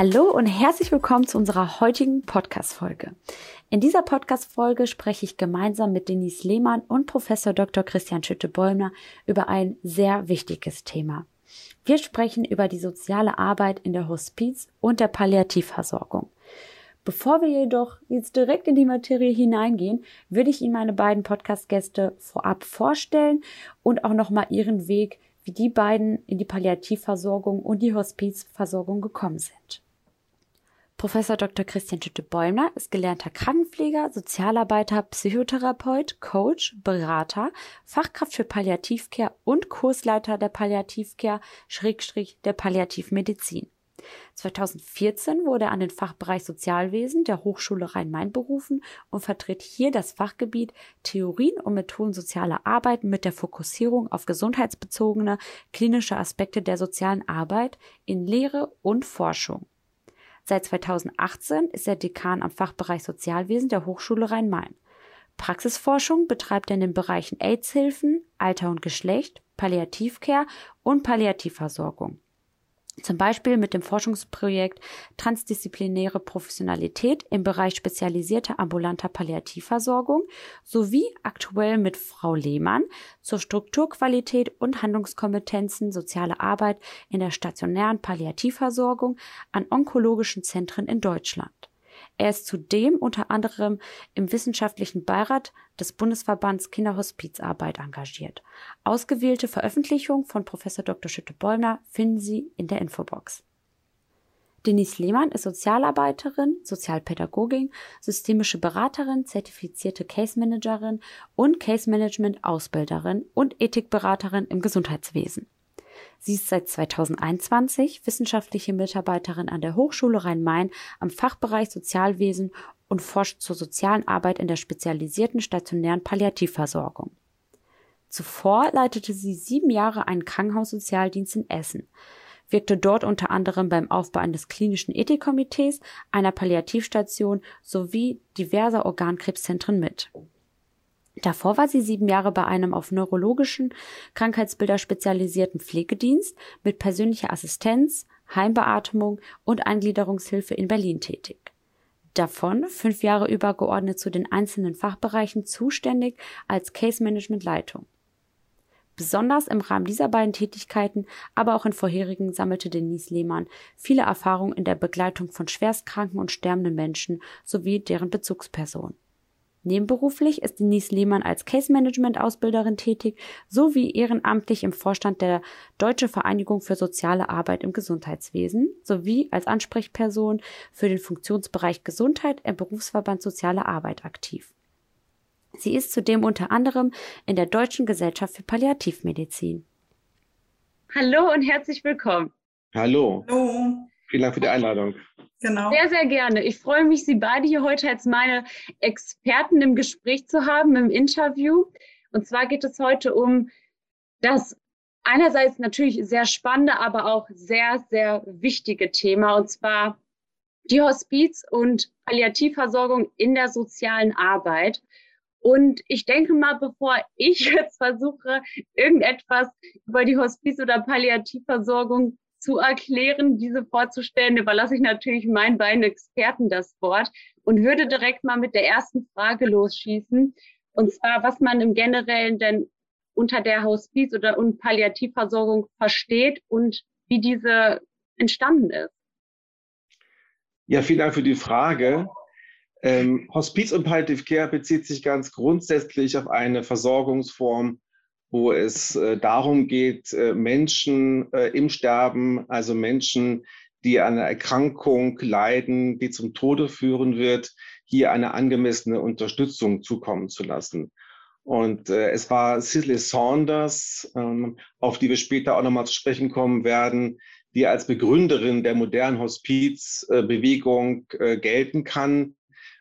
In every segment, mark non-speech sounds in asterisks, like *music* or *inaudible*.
Hallo und herzlich willkommen zu unserer heutigen Podcast-Folge. In dieser Podcast-Folge spreche ich gemeinsam mit Denise Lehmann und Professor Dr. Christian Schütte-Bäumler über ein sehr wichtiges Thema. Wir sprechen über die soziale Arbeit in der Hospiz- und der Palliativversorgung. Bevor wir jedoch jetzt direkt in die Materie hineingehen, würde ich Ihnen meine beiden Podcast-Gäste vorab vorstellen und auch nochmal ihren Weg wie die beiden in die Palliativversorgung und die Hospizversorgung gekommen sind. Professor Dr. Christian Schütte-Bäumler ist gelernter Krankenpfleger, Sozialarbeiter, Psychotherapeut, Coach, Berater, Fachkraft für Palliativcare und Kursleiter der Palliativcare, Schrägstrich der Palliativmedizin. 2014 wurde er an den Fachbereich Sozialwesen der Hochschule Rhein-Main berufen und vertritt hier das Fachgebiet Theorien und Methoden sozialer Arbeit mit der Fokussierung auf gesundheitsbezogene klinische Aspekte der sozialen Arbeit in Lehre und Forschung. Seit 2018 ist er Dekan am Fachbereich Sozialwesen der Hochschule Rhein-Main. Praxisforschung betreibt er in den Bereichen AIDS-Hilfen, Alter und Geschlecht, Palliativcare und Palliativversorgung zum Beispiel mit dem Forschungsprojekt Transdisziplinäre Professionalität im Bereich spezialisierter ambulanter Palliativversorgung sowie aktuell mit Frau Lehmann zur Strukturqualität und Handlungskompetenzen soziale Arbeit in der stationären Palliativversorgung an onkologischen Zentren in Deutschland. Er ist zudem unter anderem im wissenschaftlichen Beirat des Bundesverbands Kinderhospizarbeit engagiert. Ausgewählte Veröffentlichungen von Prof. Dr. Schütte-Bollner finden Sie in der Infobox. Denise Lehmann ist Sozialarbeiterin, Sozialpädagogin, systemische Beraterin, zertifizierte Case Managerin und Case Management Ausbilderin und Ethikberaterin im Gesundheitswesen. Sie ist seit 2021 wissenschaftliche Mitarbeiterin an der Hochschule Rhein-Main am Fachbereich Sozialwesen und forscht zur sozialen Arbeit in der spezialisierten stationären Palliativversorgung. Zuvor leitete sie sieben Jahre einen Krankenhaussozialdienst in Essen, wirkte dort unter anderem beim Aufbau eines klinischen Ethikkomitees, einer Palliativstation sowie diverser Organkrebszentren mit. Davor war sie sieben Jahre bei einem auf neurologischen Krankheitsbilder spezialisierten Pflegedienst mit persönlicher Assistenz, Heimbeatmung und Eingliederungshilfe in Berlin tätig. Davon fünf Jahre übergeordnet zu den einzelnen Fachbereichen zuständig als Case Management Leitung. Besonders im Rahmen dieser beiden Tätigkeiten, aber auch in vorherigen sammelte Denise Lehmann viele Erfahrungen in der Begleitung von schwerstkranken und sterbenden Menschen sowie deren Bezugspersonen. Nebenberuflich ist Denise Lehmann als Case Management Ausbilderin tätig sowie ehrenamtlich im Vorstand der Deutsche Vereinigung für soziale Arbeit im Gesundheitswesen sowie als Ansprechperson für den Funktionsbereich Gesundheit im Berufsverband Soziale Arbeit aktiv. Sie ist zudem unter anderem in der Deutschen Gesellschaft für Palliativmedizin. Hallo und herzlich willkommen. Hallo. Hallo. Vielen Dank für die Einladung. Genau. Sehr, sehr gerne. Ich freue mich, Sie beide hier heute als meine Experten im Gespräch zu haben, im Interview. Und zwar geht es heute um das einerseits natürlich sehr spannende, aber auch sehr, sehr wichtige Thema, und zwar die Hospiz- und Palliativversorgung in der sozialen Arbeit. Und ich denke mal, bevor ich *laughs* jetzt versuche, irgendetwas über die Hospiz- oder Palliativversorgung zu erklären, diese vorzustellen, überlasse ich natürlich meinen beiden Experten das Wort und würde direkt mal mit der ersten Frage losschießen. Und zwar, was man im Generellen denn unter der Hospiz- oder Palliativversorgung versteht und wie diese entstanden ist. Ja, vielen Dank für die Frage. Ähm, Hospiz und Palliative Care bezieht sich ganz grundsätzlich auf eine Versorgungsform, wo es äh, darum geht, äh, Menschen äh, im Sterben, also Menschen, die an einer Erkrankung leiden, die zum Tode führen wird, hier eine angemessene Unterstützung zukommen zu lassen. Und äh, es war Cicely Saunders, ähm, auf die wir später auch nochmal zu sprechen kommen werden, die als Begründerin der modernen Hospizbewegung äh, gelten kann,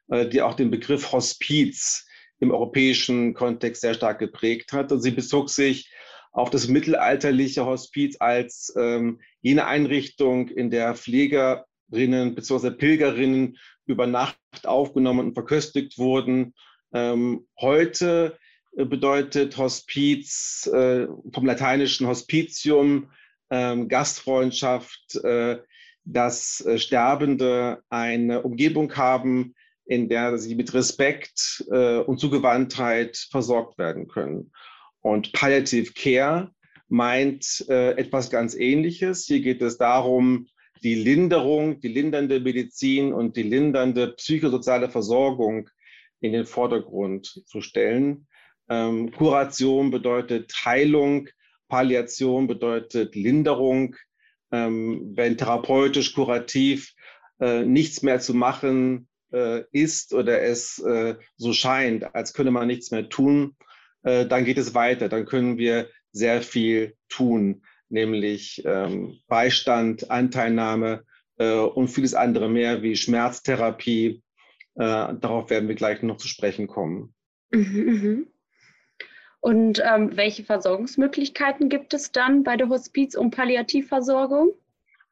äh, die auch den Begriff Hospiz im europäischen Kontext sehr stark geprägt hat. Und sie bezog sich auf das mittelalterliche Hospiz als ähm, jene Einrichtung, in der Pflegerinnen bzw. Pilgerinnen über Nacht aufgenommen und verköstigt wurden. Ähm, heute äh, bedeutet Hospiz äh, vom lateinischen Hospitium, ähm, Gastfreundschaft, äh, dass äh, Sterbende eine Umgebung haben, in der sie mit Respekt äh, und Zugewandtheit versorgt werden können. Und Palliative Care meint äh, etwas ganz Ähnliches. Hier geht es darum, die Linderung, die lindernde Medizin und die lindernde psychosoziale Versorgung in den Vordergrund zu stellen. Ähm, Kuration bedeutet Heilung, Palliation bedeutet Linderung. Ähm, wenn therapeutisch, kurativ äh, nichts mehr zu machen äh, ist oder es äh, so scheint, als könne man nichts mehr tun, äh, dann geht es weiter. Dann können wir sehr viel tun, nämlich ähm, Beistand, Anteilnahme äh, und vieles andere mehr wie Schmerztherapie. Äh, darauf werden wir gleich noch zu sprechen kommen. Mhm, mhm. Und ähm, welche Versorgungsmöglichkeiten gibt es dann bei der Hospiz- und Palliativversorgung?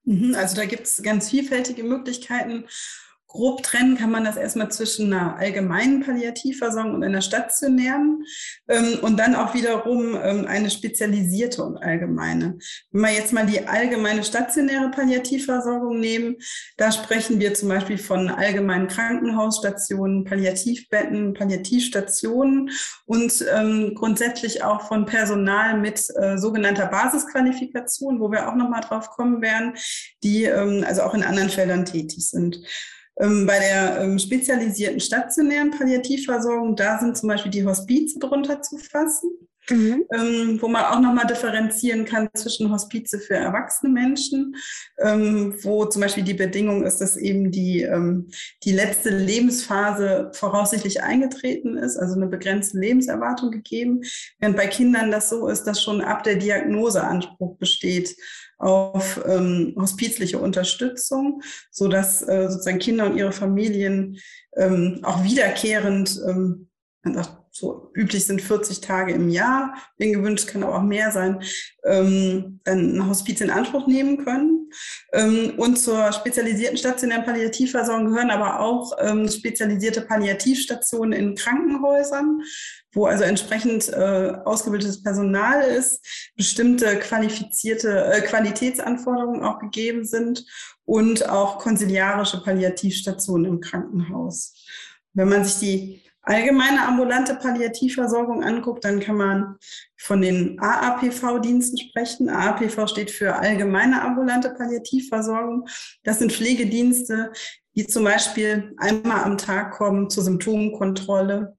Mhm, also da gibt es ganz vielfältige Möglichkeiten grob trennen kann man das erstmal zwischen einer allgemeinen Palliativversorgung und einer stationären ähm, und dann auch wiederum ähm, eine spezialisierte und allgemeine. Wenn wir jetzt mal die allgemeine stationäre Palliativversorgung nehmen, da sprechen wir zum Beispiel von allgemeinen Krankenhausstationen, Palliativbetten, Palliativstationen und ähm, grundsätzlich auch von Personal mit äh, sogenannter Basisqualifikation, wo wir auch nochmal drauf kommen werden, die ähm, also auch in anderen Feldern tätig sind. Ähm, bei der ähm, spezialisierten stationären Palliativversorgung, da sind zum Beispiel die Hospize drunter zu fassen. Mhm. Ähm, wo man auch nochmal differenzieren kann zwischen Hospize für erwachsene Menschen, ähm, wo zum Beispiel die Bedingung ist, dass eben die, ähm, die letzte Lebensphase voraussichtlich eingetreten ist, also eine begrenzte Lebenserwartung gegeben, während bei Kindern das so ist, dass schon ab der Diagnose Anspruch besteht auf ähm, hospizliche Unterstützung, so dass äh, sozusagen Kinder und ihre Familien ähm, auch wiederkehrend, ähm, so üblich sind 40 Tage im Jahr, wenn gewünscht kann aber auch mehr sein, ähm, dann ein Hospiz in Anspruch nehmen können. Ähm, und zur spezialisierten stationären Palliativversorgung gehören aber auch ähm, spezialisierte Palliativstationen in Krankenhäusern, wo also entsprechend äh, ausgebildetes Personal ist, bestimmte qualifizierte äh, Qualitätsanforderungen auch gegeben sind und auch konsiliarische Palliativstationen im Krankenhaus. Wenn man sich die allgemeine ambulante Palliativversorgung anguckt, dann kann man von den AAPV-Diensten sprechen. AAPV steht für allgemeine ambulante Palliativversorgung. Das sind Pflegedienste, die zum Beispiel einmal am Tag kommen zur Symptomkontrolle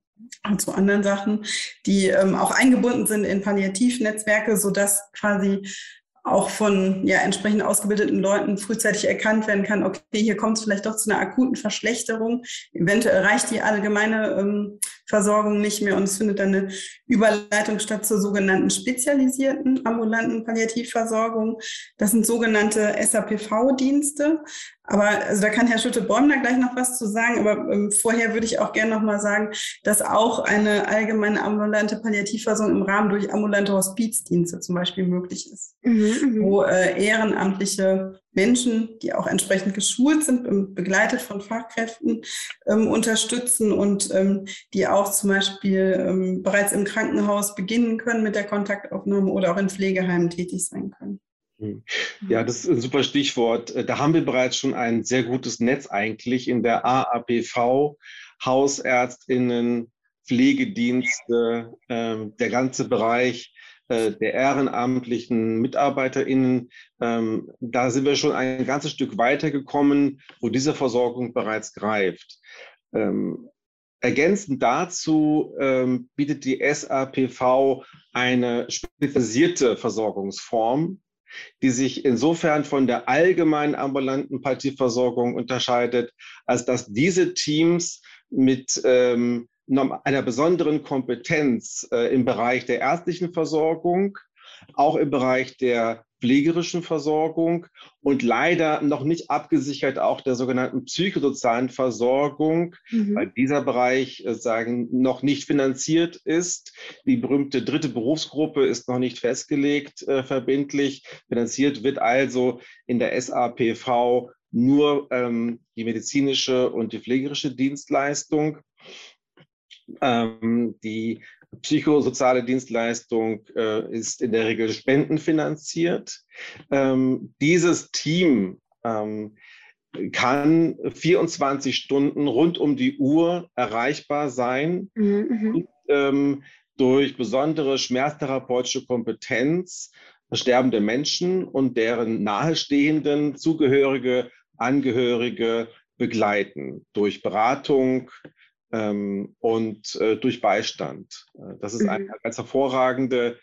und zu anderen Sachen, die ähm, auch eingebunden sind in Palliativnetzwerke, sodass quasi auch von ja, entsprechend ausgebildeten Leuten frühzeitig erkannt werden kann, okay, hier kommt es vielleicht doch zu einer akuten Verschlechterung. Eventuell reicht die allgemeine ähm, Versorgung nicht mehr und es findet dann eine Überleitung statt zur sogenannten spezialisierten ambulanten Palliativversorgung. Das sind sogenannte SAPV-Dienste. Aber also da kann Herr Schütte-Bäumler gleich noch was zu sagen. Aber ähm, vorher würde ich auch gerne noch mal sagen, dass auch eine allgemeine ambulante Palliativversorgung im Rahmen durch ambulante Hospizdienste zum Beispiel möglich ist, mhm, mhm. wo äh, ehrenamtliche Menschen, die auch entsprechend geschult sind, begleitet von Fachkräften, ähm, unterstützen und ähm, die auch zum Beispiel ähm, bereits im Krankenhaus beginnen können mit der Kontaktaufnahme oder auch in Pflegeheimen tätig sein können. Hm. Ja, das ist ein super Stichwort. Äh, da haben wir bereits schon ein sehr gutes Netz eigentlich in der AAPV, Hausärztinnen, Pflegedienste, äh, der ganze Bereich äh, der ehrenamtlichen MitarbeiterInnen. Ähm, da sind wir schon ein ganzes Stück weitergekommen, wo diese Versorgung bereits greift. Ähm, ergänzend dazu ähm, bietet die SAPV eine spezialisierte Versorgungsform, die sich insofern von der allgemeinen ambulanten Palliativversorgung unterscheidet, als dass diese Teams mit ähm, einer besonderen Kompetenz äh, im Bereich der ärztlichen Versorgung, auch im Bereich der pflegerischen Versorgung und leider noch nicht abgesichert auch der sogenannten psychosozialen Versorgung, mhm. weil dieser Bereich äh, sagen noch nicht finanziert ist. Die berühmte dritte Berufsgruppe ist noch nicht festgelegt äh, verbindlich. Finanziert wird also in der SAPV nur ähm, die medizinische und die pflegerische Dienstleistung. Ähm, die psychosoziale Dienstleistung äh, ist in der Regel spendenfinanziert. Ähm, dieses Team ähm, kann 24 Stunden rund um die Uhr erreichbar sein mhm, mhm. und, ähm, durch besondere schmerztherapeutische Kompetenz sterbende Menschen und deren nahestehenden Zugehörige, Angehörige begleiten durch Beratung und äh, durch Beistand. Äh, das ist mhm. eine ganz hervorragende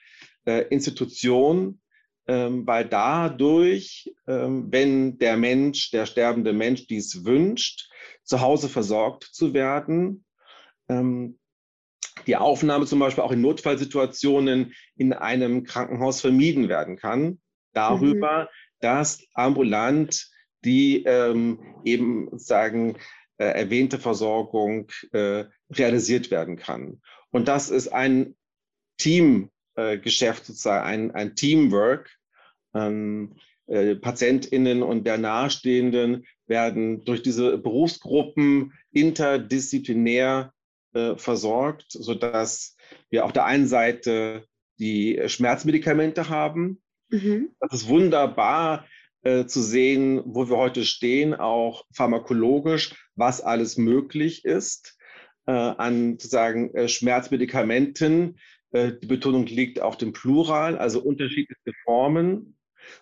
äh, Institution, ähm, weil dadurch, ähm, wenn der Mensch, der sterbende Mensch dies wünscht, zu Hause versorgt zu werden, ähm, die Aufnahme zum Beispiel auch in Notfallsituationen in einem Krankenhaus vermieden werden kann, darüber, mhm. dass ambulant die ähm, eben sagen äh, erwähnte Versorgung äh, realisiert werden kann. Und das ist ein Teamgeschäft, äh, sozusagen ein, ein Teamwork. Ähm, äh, PatientInnen und der Nahestehenden werden durch diese Berufsgruppen interdisziplinär äh, versorgt, sodass wir auf der einen Seite die Schmerzmedikamente haben. Mhm. Das ist wunderbar äh, zu sehen, wo wir heute stehen, auch pharmakologisch, was alles möglich ist äh, an sozusagen äh, Schmerzmedikamenten. Äh, die Betonung liegt auf dem Plural, also unterschiedlichste Formen,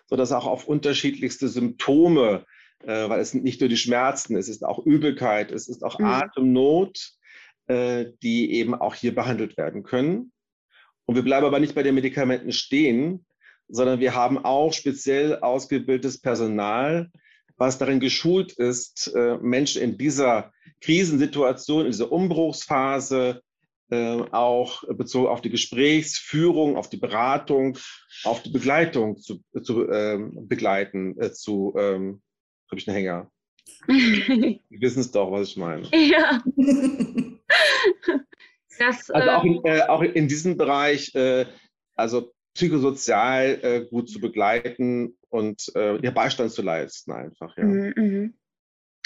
sodass auch auf unterschiedlichste Symptome, äh, weil es sind nicht nur die Schmerzen, es ist auch Übelkeit, es ist auch mhm. Atemnot, die eben auch hier behandelt werden können. Und wir bleiben aber nicht bei den Medikamenten stehen, sondern wir haben auch speziell ausgebildetes Personal, was darin geschult ist, äh, Menschen in dieser Krisensituation, in dieser Umbruchsphase äh, auch bezogen auf die Gesprächsführung, auf die Beratung, auf die Begleitung zu, zu ähm, begleiten, äh, zu, ähm, habe ich einen Hänger. *laughs* Sie wissen es doch, was ich meine. Ja. *laughs* das, also auch in, äh, auch in diesem Bereich, äh, also psychosozial äh, gut zu begleiten und äh, ihr Beistand zu leisten einfach. Ja. Mhm, mhm.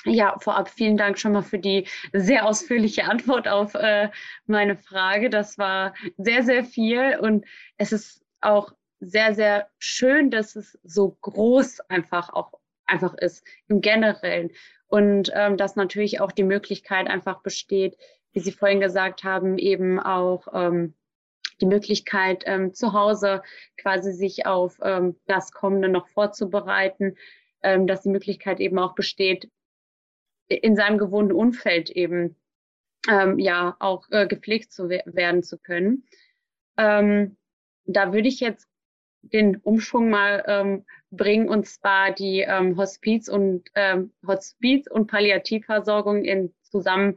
Ja, vorab vielen Dank schon mal für die sehr ausführliche Antwort auf äh, meine Frage. Das war sehr, sehr viel und es ist auch sehr, sehr schön, dass es so groß einfach auch einfach ist im Generellen und ähm, dass natürlich auch die Möglichkeit einfach besteht, wie Sie vorhin gesagt haben, eben auch ähm, die Möglichkeit, ähm, zu Hause quasi sich auf ähm, das Kommende noch vorzubereiten, ähm, dass die Möglichkeit eben auch besteht, in seinem gewohnten Umfeld eben ähm, ja auch äh, gepflegt zu we werden zu können. Ähm, da würde ich jetzt den Umschwung mal ähm, bringen und zwar die ähm, Hospiz und ähm, Hospiz und Palliativversorgung in Zusammenhang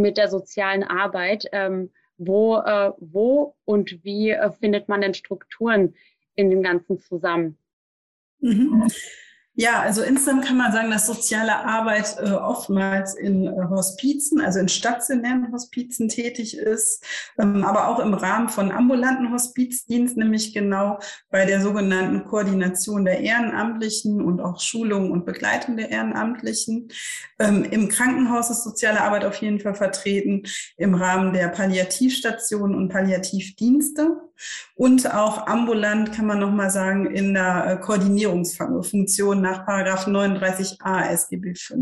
mit der sozialen Arbeit. Ähm, wo, äh, wo und wie äh, findet man denn Strukturen in dem Ganzen zusammen? Mhm. Ja, also insgesamt kann man sagen, dass soziale Arbeit äh, oftmals in äh, Hospizen, also in stationären Hospizen tätig ist, ähm, aber auch im Rahmen von ambulanten Hospizdiensten, nämlich genau bei der sogenannten Koordination der Ehrenamtlichen und auch Schulung und Begleitung der Ehrenamtlichen. Ähm, Im Krankenhaus ist soziale Arbeit auf jeden Fall vertreten, im Rahmen der Palliativstationen und Palliativdienste. Und auch ambulant kann man nochmal sagen, in der äh, Koordinierungsfunktion nach Paragraph 39a SGB V.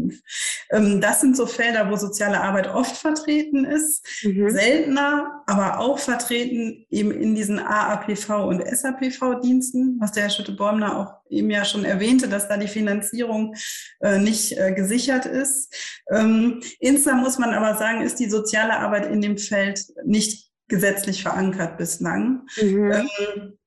Ähm, das sind so Felder, wo soziale Arbeit oft vertreten ist, mhm. seltener, aber auch vertreten eben in diesen AAPV und SAPV-Diensten, was der Herr Schütte-Bäumler auch eben ja schon erwähnte, dass da die Finanzierung äh, nicht äh, gesichert ist. Ähm, insgesamt muss man aber sagen, ist die soziale Arbeit in dem Feld nicht gesetzlich verankert bislang. Mhm. Ähm,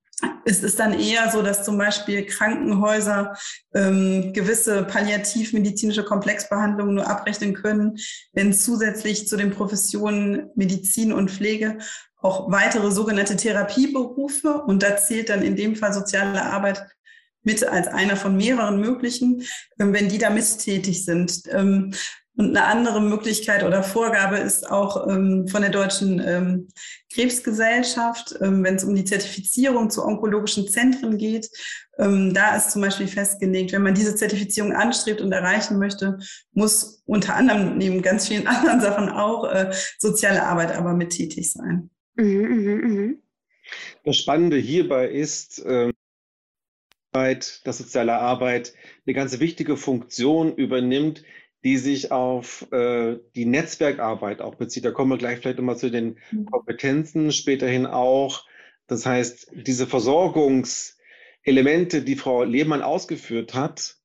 es ist dann eher so, dass zum Beispiel Krankenhäuser ähm, gewisse palliativmedizinische Komplexbehandlungen nur abrechnen können, wenn zusätzlich zu den Professionen Medizin und Pflege auch weitere sogenannte Therapieberufe, und da zählt dann in dem Fall soziale Arbeit mit als einer von mehreren möglichen, ähm, wenn die da misstätig sind. Und eine andere Möglichkeit oder Vorgabe ist auch ähm, von der Deutschen ähm, Krebsgesellschaft, ähm, wenn es um die Zertifizierung zu onkologischen Zentren geht. Ähm, da ist zum Beispiel festgelegt, wenn man diese Zertifizierung anstrebt und erreichen möchte, muss unter anderem neben ganz vielen *laughs* anderen Sachen auch äh, soziale Arbeit aber mit tätig sein. Mhm, mh, mh. Das Spannende hierbei ist, ähm, dass soziale Arbeit eine ganz wichtige Funktion übernimmt, die sich auf äh, die Netzwerkarbeit auch bezieht. Da kommen wir gleich vielleicht nochmal zu den mhm. Kompetenzen, späterhin auch. Das heißt, diese Versorgungselemente, die Frau Lehmann ausgeführt hat,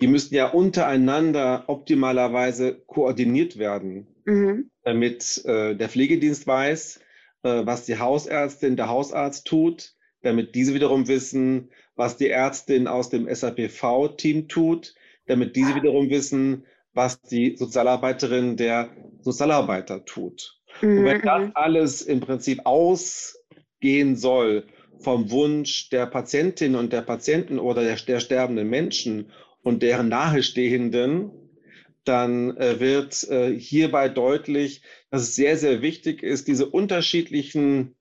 die müssten ja untereinander optimalerweise koordiniert werden, mhm. damit äh, der Pflegedienst weiß, äh, was die Hausärztin, der Hausarzt tut, damit diese wiederum wissen, was die Ärztin aus dem SAPV-Team tut, damit diese wiederum wissen, was die Sozialarbeiterin der Sozialarbeiter tut. Mhm. Und wenn das mhm. alles im Prinzip ausgehen soll vom Wunsch der Patientin und der Patienten oder der, der sterbenden Menschen und deren Nahestehenden, dann äh, wird äh, hierbei deutlich, dass es sehr, sehr wichtig ist, diese unterschiedlichen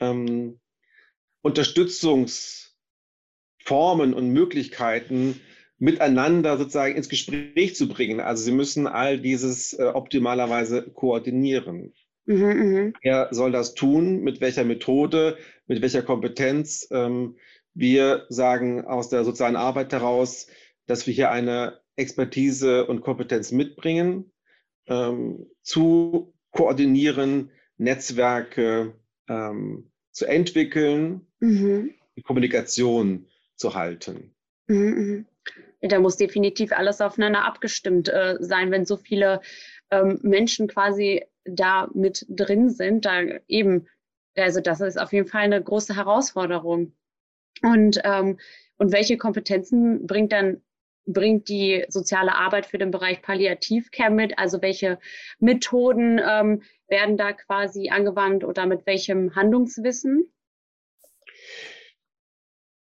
ähm, Unterstützungsformen und Möglichkeiten miteinander sozusagen ins Gespräch zu bringen. Also sie müssen all dieses äh, optimalerweise koordinieren. Mhm, mh. Wer soll das tun? Mit welcher Methode? Mit welcher Kompetenz? Ähm, wir sagen aus der sozialen Arbeit heraus, dass wir hier eine Expertise und Kompetenz mitbringen, ähm, zu koordinieren, Netzwerke ähm, zu entwickeln, mhm. die Kommunikation zu halten. Mhm, mh da muss definitiv alles aufeinander abgestimmt äh, sein, wenn so viele ähm, Menschen quasi da mit drin sind. Da eben, also das ist auf jeden Fall eine große Herausforderung. Und, ähm, und welche Kompetenzen bringt dann bringt die soziale Arbeit für den Bereich Palliativcare mit? Also welche Methoden ähm, werden da quasi angewandt oder mit welchem Handlungswissen?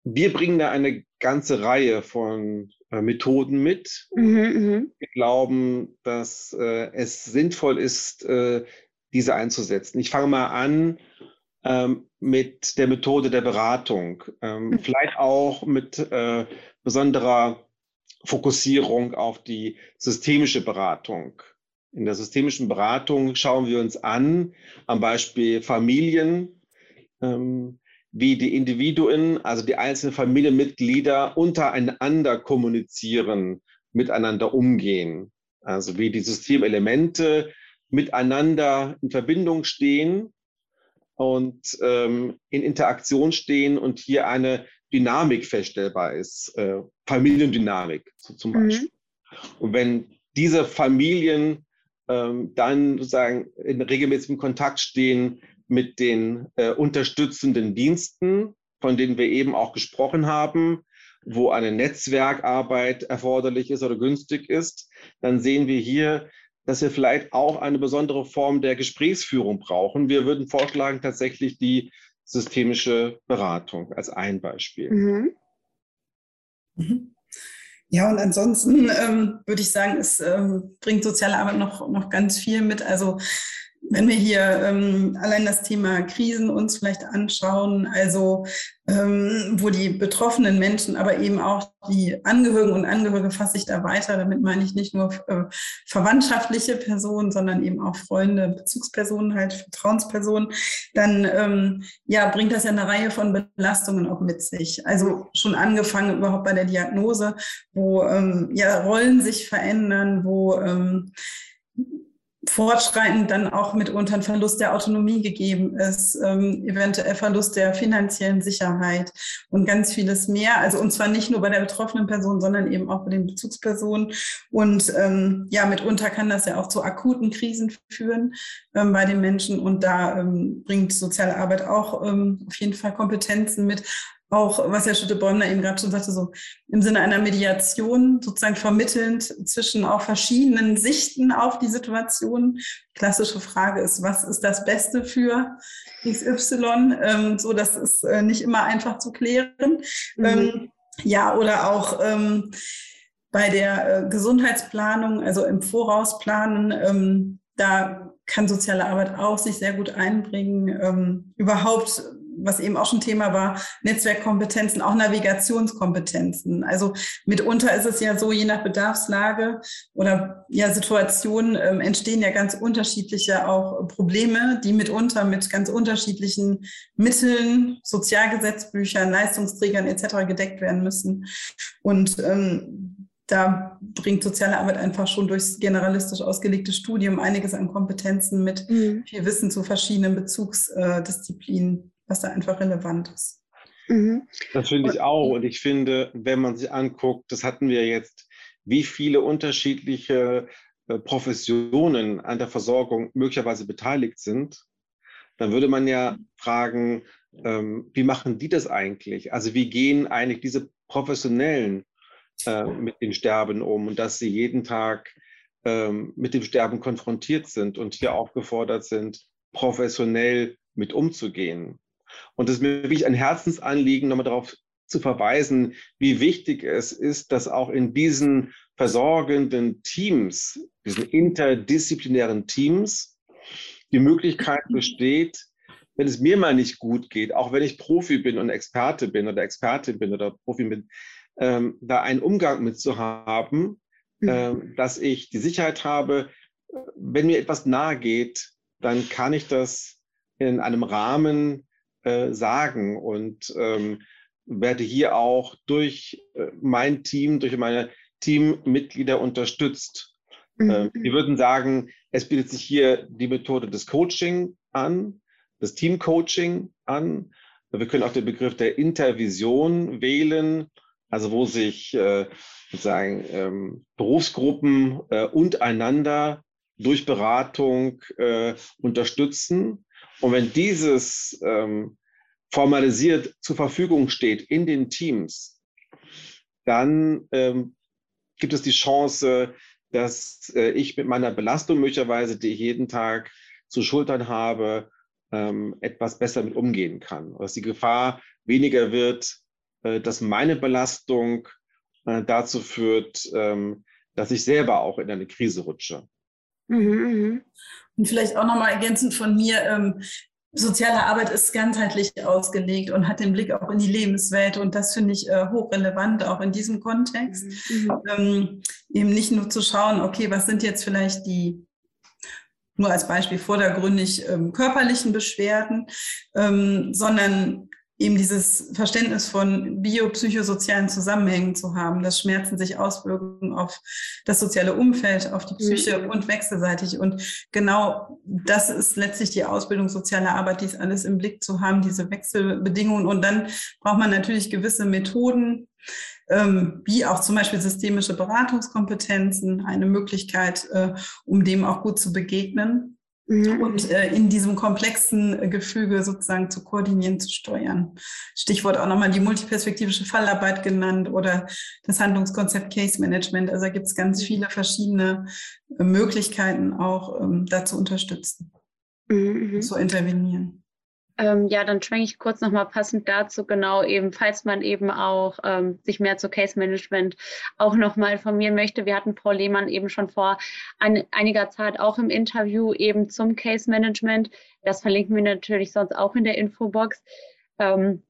Wir bringen da eine ganze Reihe von äh, Methoden mit. Mhm, mhm, Wir glauben, dass äh, es sinnvoll ist, äh, diese einzusetzen. Ich fange mal an ähm, mit der Methode der Beratung, ähm, mhm. vielleicht auch mit äh, besonderer Fokussierung auf die systemische Beratung. In der systemischen Beratung schauen wir uns an, am Beispiel Familien, ähm, wie die Individuen, also die einzelnen Familienmitglieder untereinander kommunizieren, miteinander umgehen. Also wie die Systemelemente miteinander in Verbindung stehen und ähm, in Interaktion stehen und hier eine Dynamik feststellbar ist, äh, Familiendynamik so zum mhm. Beispiel. Und wenn diese Familien ähm, dann sozusagen in regelmäßigem Kontakt stehen mit den äh, unterstützenden Diensten, von denen wir eben auch gesprochen haben, wo eine Netzwerkarbeit erforderlich ist oder günstig ist, dann sehen wir hier, dass wir vielleicht auch eine besondere Form der Gesprächsführung brauchen. Wir würden vorschlagen, tatsächlich die systemische Beratung als ein Beispiel. Mhm. Mhm. Ja, und ansonsten ähm, würde ich sagen, es ähm, bringt soziale Arbeit noch, noch ganz viel mit. Also wenn wir hier ähm, allein das Thema Krisen uns vielleicht anschauen, also ähm, wo die betroffenen Menschen, aber eben auch die Angehörigen und Angehörige fasse ich da weiter. Damit meine ich nicht nur äh, verwandtschaftliche Personen, sondern eben auch Freunde, Bezugspersonen, halt Vertrauenspersonen. Dann ähm, ja, bringt das ja eine Reihe von Belastungen auch mit sich. Also schon angefangen überhaupt bei der Diagnose, wo ähm, ja Rollen sich verändern, wo ähm, fortschreitend dann auch mitunter ein Verlust der Autonomie gegeben ist, ähm, eventuell Verlust der finanziellen Sicherheit und ganz vieles mehr. Also und zwar nicht nur bei der betroffenen Person, sondern eben auch bei den Bezugspersonen. Und ähm, ja, mitunter kann das ja auch zu akuten Krisen führen ähm, bei den Menschen. Und da ähm, bringt soziale Arbeit auch ähm, auf jeden Fall Kompetenzen mit, auch, was Herr Schütte-Bäumler eben gerade schon sagte, so im Sinne einer Mediation sozusagen vermittelnd zwischen auch verschiedenen Sichten auf die Situation. Klassische Frage ist, was ist das Beste für XY? Ähm, so, das ist äh, nicht immer einfach zu klären. Mhm. Ähm, ja, oder auch ähm, bei der äh, Gesundheitsplanung, also im Vorausplanen, ähm, da kann soziale Arbeit auch sich sehr gut einbringen. Ähm, überhaupt was eben auch schon Thema war, Netzwerkkompetenzen, auch Navigationskompetenzen. Also mitunter ist es ja so, je nach Bedarfslage oder ja Situation ähm, entstehen ja ganz unterschiedliche auch Probleme, die mitunter mit ganz unterschiedlichen Mitteln, Sozialgesetzbüchern, Leistungsträgern etc. gedeckt werden müssen. Und ähm, da bringt soziale Arbeit einfach schon durchs generalistisch ausgelegte Studium einiges an Kompetenzen mit, mhm. viel Wissen zu verschiedenen Bezugsdisziplinen, was da einfach relevant ist. Mhm. Das finde ich auch. Und ich finde, wenn man sich anguckt, das hatten wir jetzt, wie viele unterschiedliche äh, Professionen an der Versorgung möglicherweise beteiligt sind, dann würde man ja fragen, ähm, wie machen die das eigentlich? Also wie gehen eigentlich diese professionellen äh, mit dem Sterben um und dass sie jeden Tag ähm, mit dem Sterben konfrontiert sind und hier aufgefordert sind, professionell mit umzugehen. Und es ist mir wirklich ein Herzensanliegen, nochmal darauf zu verweisen, wie wichtig es ist, dass auch in diesen versorgenden Teams, diesen interdisziplinären Teams, die Möglichkeit besteht, wenn es mir mal nicht gut geht, auch wenn ich Profi bin und Experte bin oder Expertin bin oder Profi bin, ähm, da einen Umgang mit zu haben, ähm, dass ich die Sicherheit habe, wenn mir etwas nahe geht, dann kann ich das in einem Rahmen äh, sagen und ähm, werde hier auch durch äh, mein Team, durch meine Teammitglieder unterstützt. Mhm. Äh, wir würden sagen, es bietet sich hier die Methode des Coaching an, des Teamcoaching an. Wir können auch den Begriff der Intervision wählen also wo sich äh, sozusagen ähm, Berufsgruppen äh, untereinander durch Beratung äh, unterstützen. Und wenn dieses ähm, formalisiert zur Verfügung steht in den Teams, dann ähm, gibt es die Chance, dass äh, ich mit meiner Belastung möglicherweise, die ich jeden Tag zu schultern habe, ähm, etwas besser mit umgehen kann. Dass die Gefahr weniger wird, äh, dass meine Belastung äh, dazu führt, ähm, dass ich selber auch in eine Krise rutsche. Mhm, mhm. Und vielleicht auch nochmal ergänzend von mir, ähm, soziale Arbeit ist ganzheitlich ausgelegt und hat den Blick auch in die Lebenswelt. Und das finde ich äh, hochrelevant, auch in diesem Kontext. Mhm. Ähm, eben nicht nur zu schauen, okay, was sind jetzt vielleicht die nur als Beispiel vordergründig ähm, körperlichen Beschwerden, ähm, sondern eben dieses Verständnis von biopsychosozialen Zusammenhängen zu haben, dass Schmerzen sich auswirken auf das soziale Umfeld, auf die Psyche mhm. und wechselseitig. Und genau das ist letztlich die Ausbildung sozialer Arbeit, dies alles im Blick zu haben, diese Wechselbedingungen. Und dann braucht man natürlich gewisse Methoden, ähm, wie auch zum Beispiel systemische Beratungskompetenzen, eine Möglichkeit, äh, um dem auch gut zu begegnen. Mhm. Und äh, in diesem komplexen äh, Gefüge sozusagen zu koordinieren, zu steuern. Stichwort auch nochmal die multiperspektivische Fallarbeit genannt oder das Handlungskonzept Case Management. Also da gibt es ganz viele verschiedene äh, Möglichkeiten auch ähm, da zu unterstützen, mhm. mhm. zu intervenieren. Ähm, ja, dann schwenke ich kurz nochmal passend dazu, genau eben, falls man eben auch ähm, sich mehr zu Case Management auch nochmal informieren möchte. Wir hatten Frau Lehmann eben schon vor ein, einiger Zeit auch im Interview eben zum Case Management. Das verlinken wir natürlich sonst auch in der Infobox. Ähm,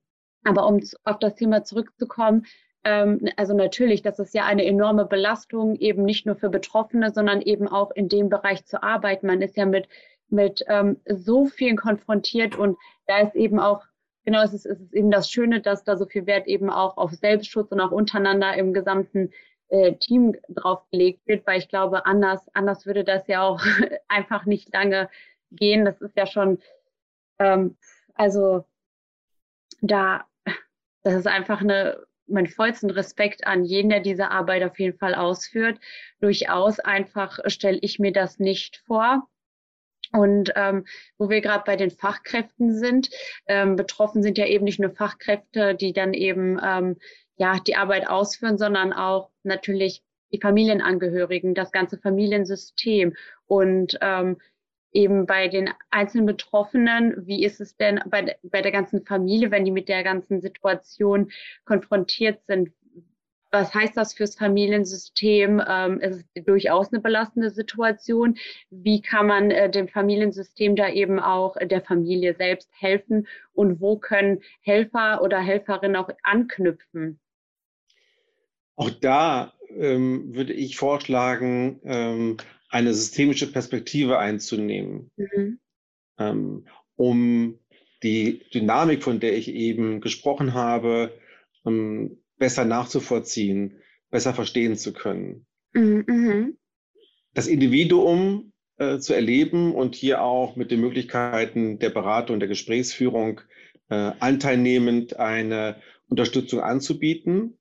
aber um auf das Thema zurückzukommen, ähm, also natürlich, das ist ja eine enorme Belastung, eben nicht nur für Betroffene, sondern eben auch in dem Bereich zu arbeiten. Man ist ja mit mit ähm, so vielen konfrontiert und da ist eben auch, genau, es ist, es ist eben das Schöne, dass da so viel Wert eben auch auf Selbstschutz und auch untereinander im gesamten äh, Team drauf gelegt wird, weil ich glaube, anders, anders würde das ja auch *laughs* einfach nicht lange gehen. Das ist ja schon, ähm, also da, das ist einfach eine, mein vollsten Respekt an jeden, der diese Arbeit auf jeden Fall ausführt. Durchaus einfach stelle ich mir das nicht vor. Und ähm, wo wir gerade bei den Fachkräften sind, ähm, betroffen sind ja eben nicht nur Fachkräfte, die dann eben ähm, ja die Arbeit ausführen, sondern auch natürlich die Familienangehörigen, das ganze Familiensystem und ähm, eben bei den einzelnen Betroffenen, wie ist es denn bei, bei der ganzen Familie, wenn die mit der ganzen Situation konfrontiert sind? Was heißt das fürs Familiensystem? Ähm, es ist durchaus eine belastende Situation. Wie kann man äh, dem Familiensystem da eben auch äh, der Familie selbst helfen? Und wo können Helfer oder Helferinnen auch anknüpfen? Auch da ähm, würde ich vorschlagen, ähm, eine systemische Perspektive einzunehmen, mhm. ähm, um die Dynamik, von der ich eben gesprochen habe, ähm, besser nachzuvollziehen, besser verstehen zu können. Mhm, mhm. Das Individuum äh, zu erleben und hier auch mit den Möglichkeiten der Beratung, der Gesprächsführung äh, anteilnehmend eine Unterstützung anzubieten.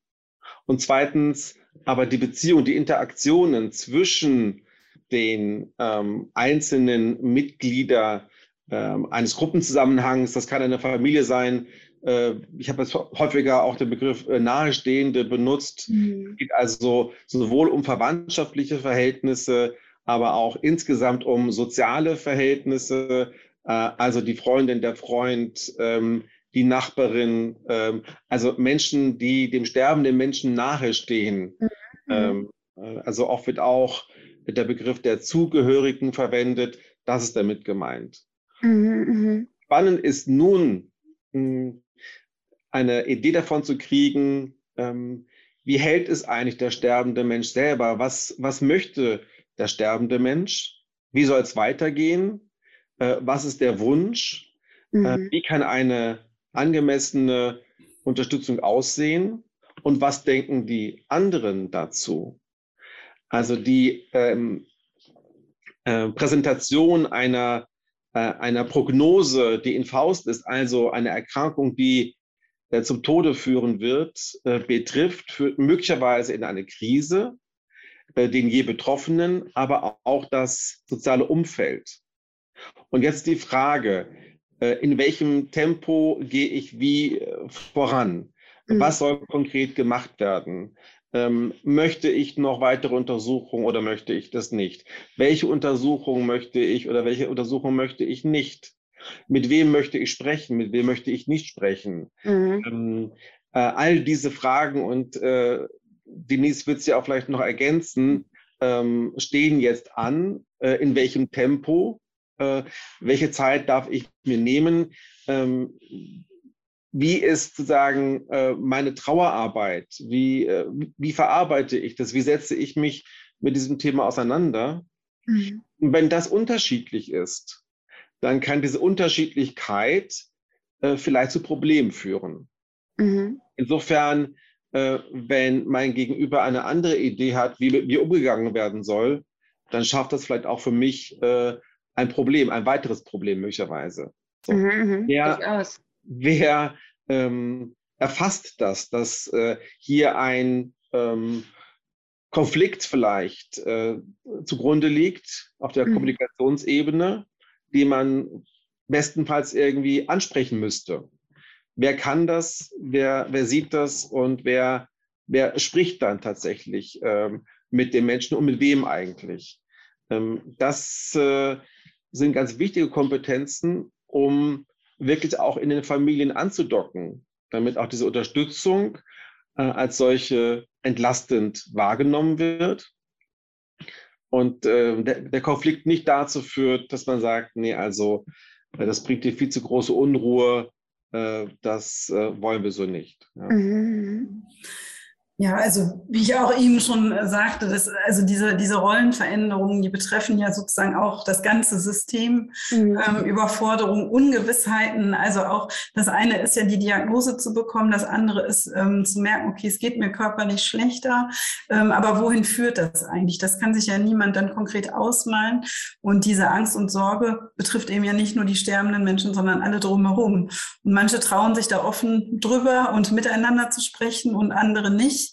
Und zweitens aber die Beziehung, die Interaktionen zwischen den ähm, einzelnen Mitgliedern ähm, eines Gruppenzusammenhangs, das kann eine Familie sein, äh, ich habe jetzt häufiger auch den Begriff äh, Nahestehende benutzt. Mhm. Es geht also sowohl um verwandtschaftliche Verhältnisse, aber auch insgesamt um soziale Verhältnisse, äh, also die Freundin, der Freund, ähm, die Nachbarin, ähm, also Menschen, die dem sterbenden Menschen nahestehen. Mhm. Ähm, also oft wird auch der Begriff der Zugehörigen verwendet. Das ist damit gemeint. Mhm, mh. Spannend ist nun, eine Idee davon zu kriegen, ähm, wie hält es eigentlich der sterbende Mensch selber? Was, was möchte der sterbende Mensch? Wie soll es weitergehen? Äh, was ist der Wunsch? Äh, mhm. Wie kann eine angemessene Unterstützung aussehen? Und was denken die anderen dazu? Also die ähm, äh, Präsentation einer, einer Prognose, die in Faust ist, also eine Erkrankung, die äh, zum Tode führen wird, äh, betrifft, führt möglicherweise in eine Krise, äh, den je Betroffenen, aber auch das soziale Umfeld. Und jetzt die Frage, in welchem Tempo gehe ich wie voran? Mhm. Was soll konkret gemacht werden? Ähm, möchte ich noch weitere Untersuchungen oder möchte ich das nicht? Welche Untersuchungen möchte ich oder welche Untersuchungen möchte ich nicht? Mit wem möchte ich sprechen? Mit wem möchte ich nicht sprechen? Mhm. Ähm, äh, all diese Fragen und äh, Denise wird es ja auch vielleicht noch ergänzen, ähm, stehen jetzt an. Äh, in welchem Tempo? Äh, welche Zeit darf ich mir nehmen? Ähm, wie ist sozusagen äh, meine Trauerarbeit? Wie, äh, wie verarbeite ich das? Wie setze ich mich mit diesem Thema auseinander? Mhm. wenn das unterschiedlich ist, dann kann diese Unterschiedlichkeit äh, vielleicht zu Problemen führen. Mhm. Insofern, wenn mein Gegenüber eine andere Idee hat, wie mit mir umgegangen werden soll, dann schafft das vielleicht auch für mich ein Problem, ein weiteres Problem möglicherweise. So. Mhm, mhm. wer, wer ähm, erfasst das, dass äh, hier ein ähm, Konflikt vielleicht äh, zugrunde liegt auf der mhm. Kommunikationsebene die man bestenfalls irgendwie ansprechen müsste. Wer kann das? Wer, wer sieht das? Und wer, wer spricht dann tatsächlich ähm, mit den Menschen und mit wem eigentlich? Ähm, das äh, sind ganz wichtige Kompetenzen, um wirklich auch in den Familien anzudocken, damit auch diese Unterstützung äh, als solche entlastend wahrgenommen wird und äh, der, der, Konflikt nicht dazu führt, dass man sagt, nee, also äh, das bringt dir viel zu große Unruhe, äh, das äh, wollen wir so nicht. Ja. Mhm. Ja, also wie ich auch eben schon äh, sagte, das, also diese, diese Rollenveränderungen, die betreffen ja sozusagen auch das ganze System, mhm. ähm, Überforderung, Ungewissheiten. Also auch das eine ist ja die Diagnose zu bekommen, das andere ist ähm, zu merken, okay, es geht mir körperlich schlechter, ähm, aber wohin führt das eigentlich? Das kann sich ja niemand dann konkret ausmalen. Und diese Angst und Sorge betrifft eben ja nicht nur die sterbenden Menschen, sondern alle drumherum. Und manche trauen sich da offen drüber und miteinander zu sprechen und andere nicht.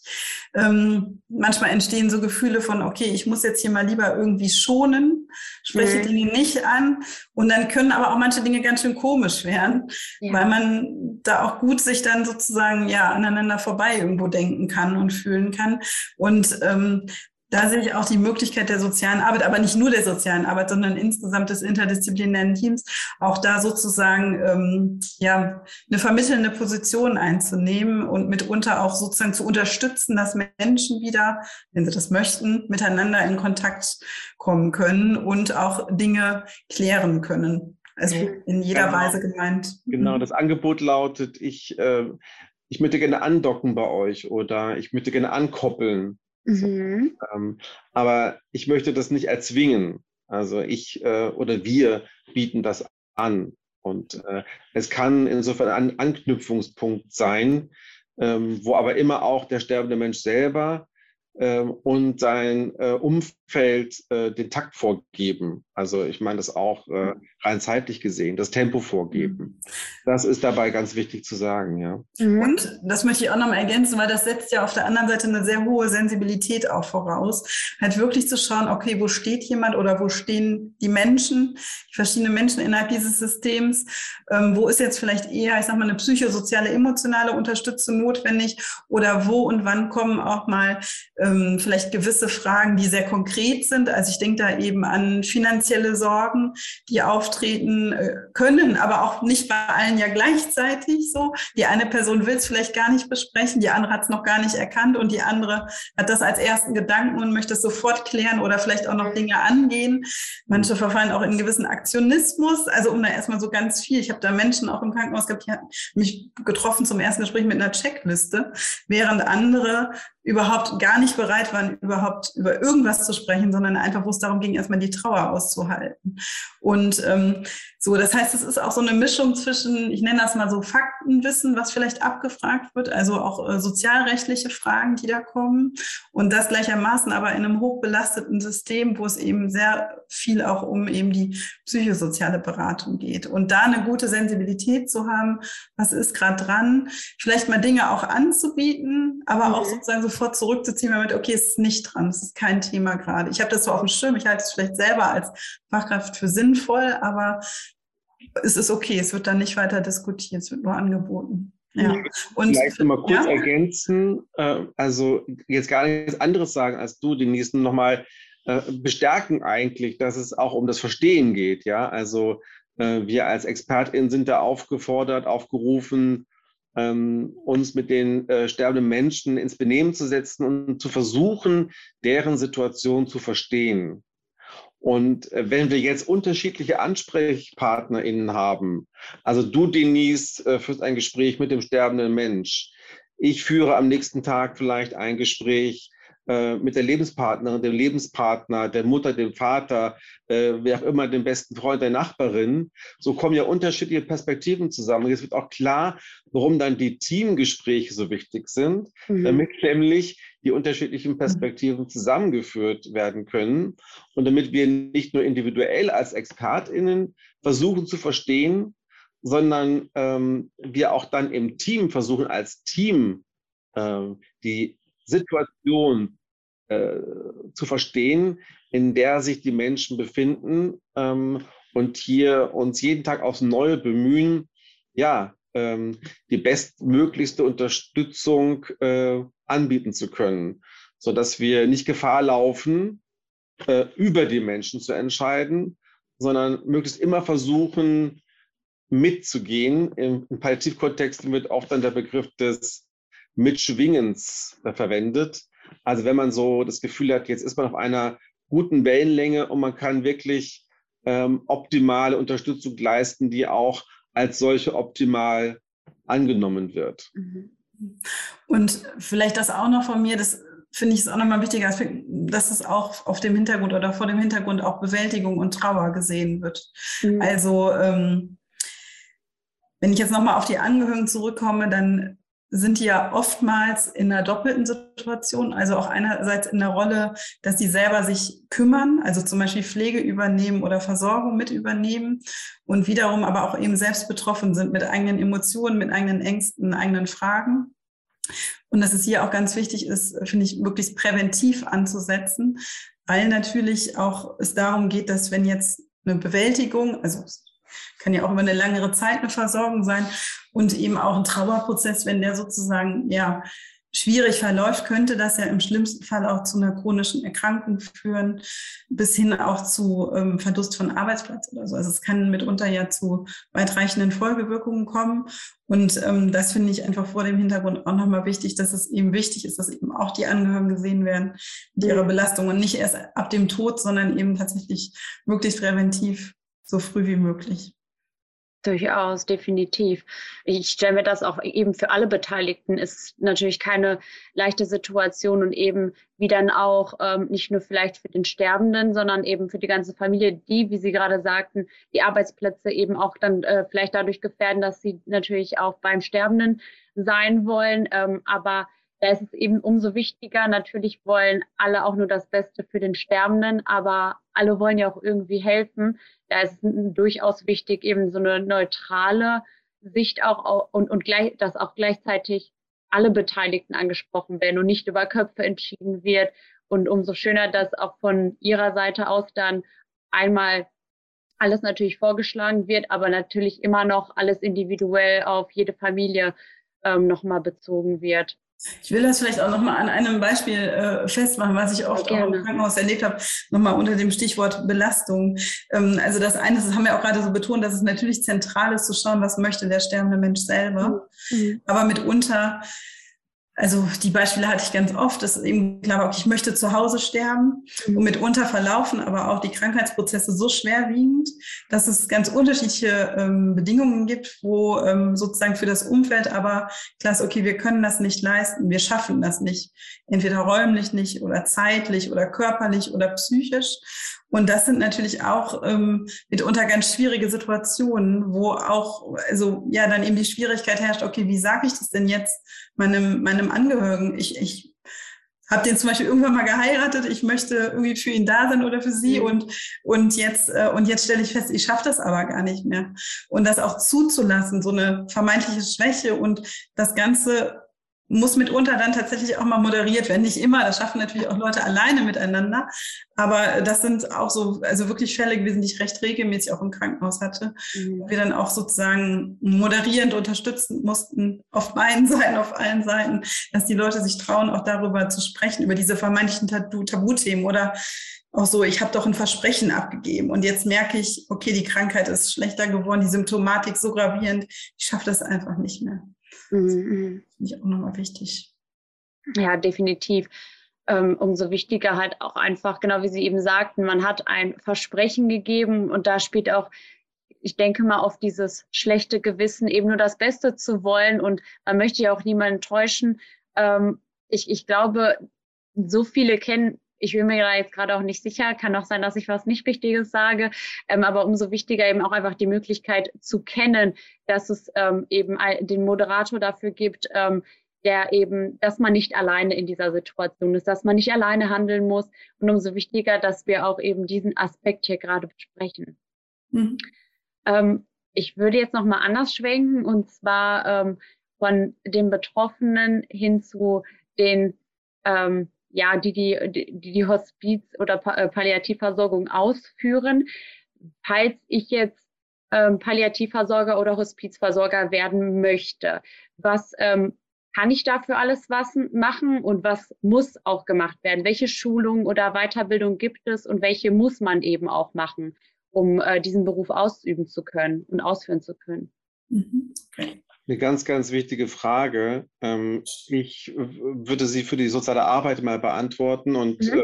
Ähm, manchmal entstehen so Gefühle von, okay, ich muss jetzt hier mal lieber irgendwie schonen, spreche mhm. Dinge nicht an. Und dann können aber auch manche Dinge ganz schön komisch werden, ja. weil man da auch gut sich dann sozusagen ja aneinander vorbei irgendwo denken kann und fühlen kann. Und ähm, da sehe ich auch die Möglichkeit der sozialen Arbeit, aber nicht nur der sozialen Arbeit, sondern insgesamt des interdisziplinären Teams, auch da sozusagen ähm, ja eine vermittelnde Position einzunehmen und mitunter auch sozusagen zu unterstützen, dass Menschen wieder, wenn sie das möchten, miteinander in Kontakt kommen können und auch Dinge klären können. Also in jeder genau. Weise gemeint. Genau, mhm. das Angebot lautet, ich, äh, ich möchte gerne andocken bei euch oder ich möchte gerne ankoppeln. Mhm. Ähm, aber ich möchte das nicht erzwingen. Also ich äh, oder wir bieten das an. Und äh, es kann insofern ein Anknüpfungspunkt sein, ähm, wo aber immer auch der sterbende Mensch selber ähm, und sein äh, Umfeld äh, den Takt vorgeben. Also ich meine das auch äh, rein zeitlich gesehen, das Tempo vorgeben. Das ist dabei ganz wichtig zu sagen, ja. Mhm. Und das möchte ich auch nochmal ergänzen, weil das setzt ja auf der anderen Seite eine sehr hohe Sensibilität auch voraus. Halt wirklich zu schauen, okay, wo steht jemand oder wo stehen die Menschen, die verschiedenen Menschen innerhalb dieses Systems, ähm, wo ist jetzt vielleicht eher, ich sag mal, eine psychosoziale, emotionale Unterstützung notwendig oder wo und wann kommen auch mal ähm, vielleicht gewisse Fragen, die sehr konkret sind. Also ich denke da eben an finanzielle Sorgen, die auftreten äh, können, aber auch nicht bei allen ja gleichzeitig so. Die eine Person will es vielleicht gar nicht besprechen, die andere hat es noch gar nicht erkannt und die andere hat das als ersten Gedanken und möchte es sofort klären oder vielleicht auch noch Dinge angehen. Manche verfallen auch in gewissen Aktionismus. Also um da erstmal so ganz viel. Ich habe da Menschen auch im Krankenhaus gehabt, die hatten mich getroffen zum ersten Gespräch mit einer Checkliste, während andere überhaupt gar nicht bereit waren, überhaupt über irgendwas zu sprechen, sondern einfach, wo es darum ging, erstmal die Trauer auszuhalten. Und ähm, so, das heißt, es ist auch so eine Mischung zwischen, ich nenne das mal so Faktenwissen, was vielleicht abgefragt wird, also auch äh, sozialrechtliche Fragen, die da kommen. Und das gleichermaßen aber in einem hochbelasteten System, wo es eben sehr viel auch um eben die psychosoziale Beratung geht. Und da eine gute Sensibilität zu haben, was ist gerade dran, vielleicht mal Dinge auch anzubieten, aber mhm. auch sozusagen sofort zurückzuziehen, damit, okay, es ist nicht dran, es ist kein Thema gerade. Ich habe das so auf dem Schirm, ich halte es vielleicht selber als Fachkraft für sinnvoll, aber es ist okay, es wird dann nicht weiter diskutiert, es wird nur angeboten. Ja. Und Vielleicht mal kurz ja? ergänzen, äh, also jetzt gar nichts anderes sagen als du, Denise, nochmal äh, bestärken eigentlich, dass es auch um das Verstehen geht. Ja, also äh, wir als ExpertInnen sind da aufgefordert, aufgerufen, ähm, uns mit den äh, sterbenden Menschen ins Benehmen zu setzen und zu versuchen, deren Situation zu verstehen. Und äh, wenn wir jetzt unterschiedliche AnsprechpartnerInnen haben, also du, Denise, äh, führst ein Gespräch mit dem sterbenden Mensch. Ich führe am nächsten Tag vielleicht ein Gespräch äh, mit der Lebenspartnerin, dem Lebenspartner, der Mutter, dem Vater, äh, wer auch immer, dem besten Freund, der Nachbarin. So kommen ja unterschiedliche Perspektiven zusammen. Und jetzt wird auch klar, warum dann die Teamgespräche so wichtig sind, mhm. damit nämlich die unterschiedlichen mhm. Perspektiven zusammengeführt werden können und damit wir nicht nur individuell als ExpertInnen versuchen zu verstehen, sondern ähm, wir auch dann im Team versuchen, als Team äh, die Situation äh, zu verstehen, in der sich die Menschen befinden ähm, und hier uns jeden Tag aufs Neue bemühen, ja, ähm, die bestmöglichste Unterstützung äh, anbieten zu können, sodass wir nicht Gefahr laufen, äh, über die Menschen zu entscheiden, sondern möglichst immer versuchen, mitzugehen. Im, im Palliativkontext wird auch dann der Begriff des Mitschwingens äh, verwendet. Also wenn man so das Gefühl hat, jetzt ist man auf einer guten Wellenlänge und man kann wirklich ähm, optimale Unterstützung leisten, die auch als solche optimal angenommen wird. Mhm. Und vielleicht das auch noch von mir, das finde ich ist auch nochmal ein wichtiger Aspekt, dass es auch auf dem Hintergrund oder vor dem Hintergrund auch Bewältigung und Trauer gesehen wird. Mhm. Also ähm, wenn ich jetzt nochmal auf die Angehörigen zurückkomme, dann sind die ja oftmals in einer doppelten Situation, also auch einerseits in der Rolle, dass sie selber sich kümmern, also zum Beispiel Pflege übernehmen oder Versorgung mit übernehmen und wiederum aber auch eben selbst betroffen sind mit eigenen Emotionen, mit eigenen Ängsten, eigenen Fragen. Und dass es hier auch ganz wichtig ist, finde ich, wirklich präventiv anzusetzen, weil natürlich auch es darum geht, dass wenn jetzt eine Bewältigung, also kann ja auch über eine längere Zeit eine Versorgung sein und eben auch ein Trauerprozess, wenn der sozusagen ja schwierig verläuft, könnte das ja im schlimmsten Fall auch zu einer chronischen Erkrankung führen, bis hin auch zu ähm, Verlust von Arbeitsplatz oder so. Also es kann mitunter ja zu weitreichenden Folgewirkungen kommen. Und ähm, das finde ich einfach vor dem Hintergrund auch nochmal wichtig, dass es eben wichtig ist, dass eben auch die Angehörigen gesehen werden mit ihrer Belastung und nicht erst ab dem Tod, sondern eben tatsächlich möglichst präventiv so früh wie möglich. Durchaus, definitiv. Ich stelle mir das auch eben für alle Beteiligten ist natürlich keine leichte Situation und eben wie dann auch ähm, nicht nur vielleicht für den Sterbenden, sondern eben für die ganze Familie, die, wie Sie gerade sagten, die Arbeitsplätze eben auch dann äh, vielleicht dadurch gefährden, dass sie natürlich auch beim Sterbenden sein wollen. Ähm, aber da ist es eben umso wichtiger. Natürlich wollen alle auch nur das Beste für den Sterbenden, aber alle wollen ja auch irgendwie helfen da ist es durchaus wichtig, eben so eine neutrale Sicht auch und, und gleich, dass auch gleichzeitig alle Beteiligten angesprochen werden und nicht über Köpfe entschieden wird. Und umso schöner, dass auch von Ihrer Seite aus dann einmal alles natürlich vorgeschlagen wird, aber natürlich immer noch alles individuell auf jede Familie ähm, nochmal bezogen wird. Ich will das vielleicht auch nochmal an einem Beispiel äh, festmachen, was ich oft auch im Krankenhaus erlebt habe, nochmal unter dem Stichwort Belastung. Ähm, also das eine, das haben wir auch gerade so betont, dass es natürlich zentral ist zu schauen, was möchte der sterbende Mensch selber. Mhm. Aber mitunter also die Beispiele hatte ich ganz oft, dass eben klar war, okay, ich möchte zu Hause sterben mhm. und mitunter verlaufen aber auch die Krankheitsprozesse so schwerwiegend, dass es ganz unterschiedliche ähm, Bedingungen gibt, wo ähm, sozusagen für das Umfeld aber klar ist, okay, wir können das nicht leisten, wir schaffen das nicht, entweder räumlich nicht oder zeitlich oder körperlich oder psychisch. Und das sind natürlich auch ähm, mitunter ganz schwierige Situationen, wo auch, also ja, dann eben die Schwierigkeit herrscht, okay, wie sage ich das denn jetzt meinem, meinem Angehörigen? Ich, ich habe den zum Beispiel irgendwann mal geheiratet, ich möchte irgendwie für ihn da sein oder für sie mhm. und, und jetzt, äh, und jetzt stelle ich fest, ich schaffe das aber gar nicht mehr. Und das auch zuzulassen, so eine vermeintliche Schwäche und das Ganze muss mitunter dann tatsächlich auch mal moderiert werden. Nicht immer, das schaffen natürlich auch Leute alleine miteinander. Aber das sind auch so, also wirklich Fälle gewesen, die ich recht regelmäßig auch im Krankenhaus hatte, mhm. wo wir dann auch sozusagen moderierend unterstützen mussten, auf beiden *laughs* Seiten, auf allen Seiten, dass die Leute sich trauen, auch darüber zu sprechen, über diese vermeintlichen Tabuthemen oder auch so, ich habe doch ein Versprechen abgegeben und jetzt merke ich, okay, die Krankheit ist schlechter geworden, die Symptomatik so gravierend, ich schaffe das einfach nicht mehr. Mhm. Finde ich auch nochmal wichtig. Ja, definitiv. Ähm, umso wichtiger halt auch einfach, genau wie Sie eben sagten, man hat ein Versprechen gegeben und da spielt auch, ich denke mal, auf dieses schlechte Gewissen eben nur das Beste zu wollen und man möchte ja auch niemanden täuschen. Ähm, ich, ich glaube, so viele kennen ich bin mir da jetzt gerade auch nicht sicher. Kann auch sein, dass ich was nicht Wichtiges sage. Ähm, aber umso wichtiger eben auch einfach die Möglichkeit zu kennen, dass es ähm, eben den Moderator dafür gibt, ähm, der eben, dass man nicht alleine in dieser Situation ist, dass man nicht alleine handeln muss. Und umso wichtiger, dass wir auch eben diesen Aspekt hier gerade besprechen. Mhm. Ähm, ich würde jetzt nochmal anders schwenken und zwar ähm, von den Betroffenen hin zu den ähm, ja, die die, die, die Hospiz- oder äh, Palliativversorgung ausführen. Falls ich jetzt ähm, Palliativversorger oder Hospizversorger werden möchte, was ähm, kann ich dafür alles was machen und was muss auch gemacht werden? Welche Schulungen oder Weiterbildung gibt es und welche muss man eben auch machen, um äh, diesen Beruf ausüben zu können und ausführen zu können? Mhm. Okay. Eine ganz, ganz wichtige Frage. Ähm, ich würde sie für die soziale Arbeit mal beantworten und mhm.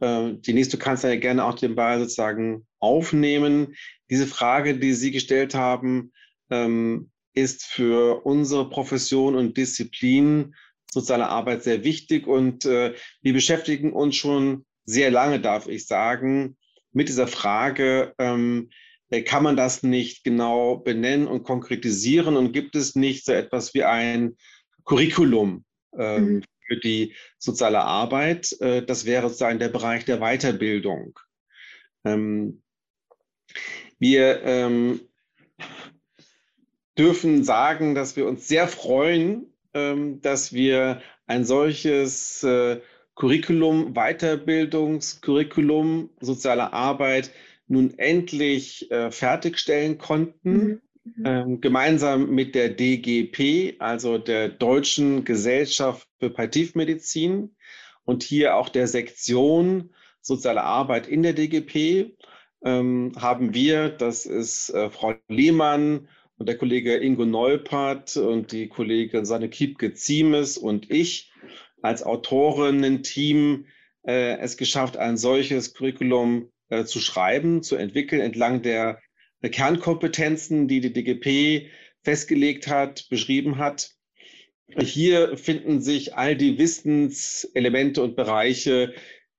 äh, äh die nächste kannst ja gerne auch den Ball sozusagen aufnehmen. Diese Frage, die Sie gestellt haben, ähm, ist für unsere Profession und Disziplin soziale Arbeit sehr wichtig und äh, wir beschäftigen uns schon sehr lange, darf ich sagen, mit dieser Frage, ähm, äh, kann man das nicht genau benennen und konkretisieren und gibt es nicht so etwas wie ein Curriculum äh, mhm. für die soziale Arbeit? Äh, das wäre sozusagen der Bereich der Weiterbildung. Ähm, wir ähm, dürfen sagen, dass wir uns sehr freuen, ähm, dass wir ein solches äh, Curriculum, Weiterbildungscurriculum, soziale Arbeit nun endlich äh, fertigstellen konnten. Mhm. mhm. ähm, gemeinsam mit der DGP, also der Deutschen Gesellschaft für Palliativmedizin und hier auch der Sektion Soziale Arbeit in der DGP ähm, haben wir, das ist äh, Frau Lehmann und der Kollege Ingo Neupert und die Kollegin Sanne Kiepke-Ziemes und ich als Autorinnen-Team äh, es geschafft, ein solches Curriculum äh, zu schreiben, zu entwickeln entlang der, der Kernkompetenzen, die die DGP festgelegt hat, beschrieben hat. Hier finden sich all die Wissenselemente und Bereiche,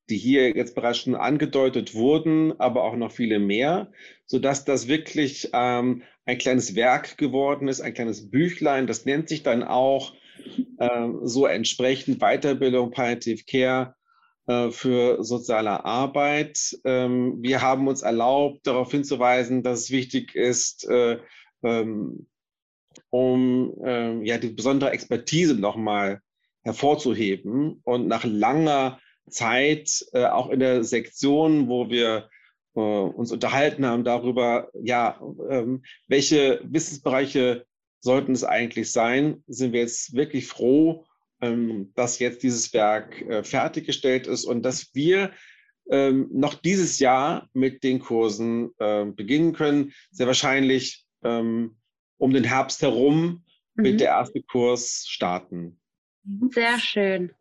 die hier jetzt bereits schon angedeutet wurden, aber auch noch viele mehr, sodass das wirklich ähm, ein kleines Werk geworden ist, ein kleines Büchlein. Das nennt sich dann auch ähm, so entsprechend Weiterbildung Palliative Care äh, für soziale Arbeit. Ähm, wir haben uns erlaubt, darauf hinzuweisen, dass es wichtig ist, äh, ähm, um ähm, ja, die besondere Expertise nochmal hervorzuheben und nach langer Zeit, äh, auch in der Sektion, wo wir äh, uns unterhalten haben darüber, ja, welche Wissensbereiche sollten es eigentlich sein, sind wir jetzt wirklich froh, dass jetzt dieses Werk äh, fertiggestellt ist und dass wir ähm, noch dieses Jahr mit den Kursen äh, beginnen können. Sehr wahrscheinlich ähm, um den Herbst herum mhm. wird der erste Kurs starten. Sehr schön.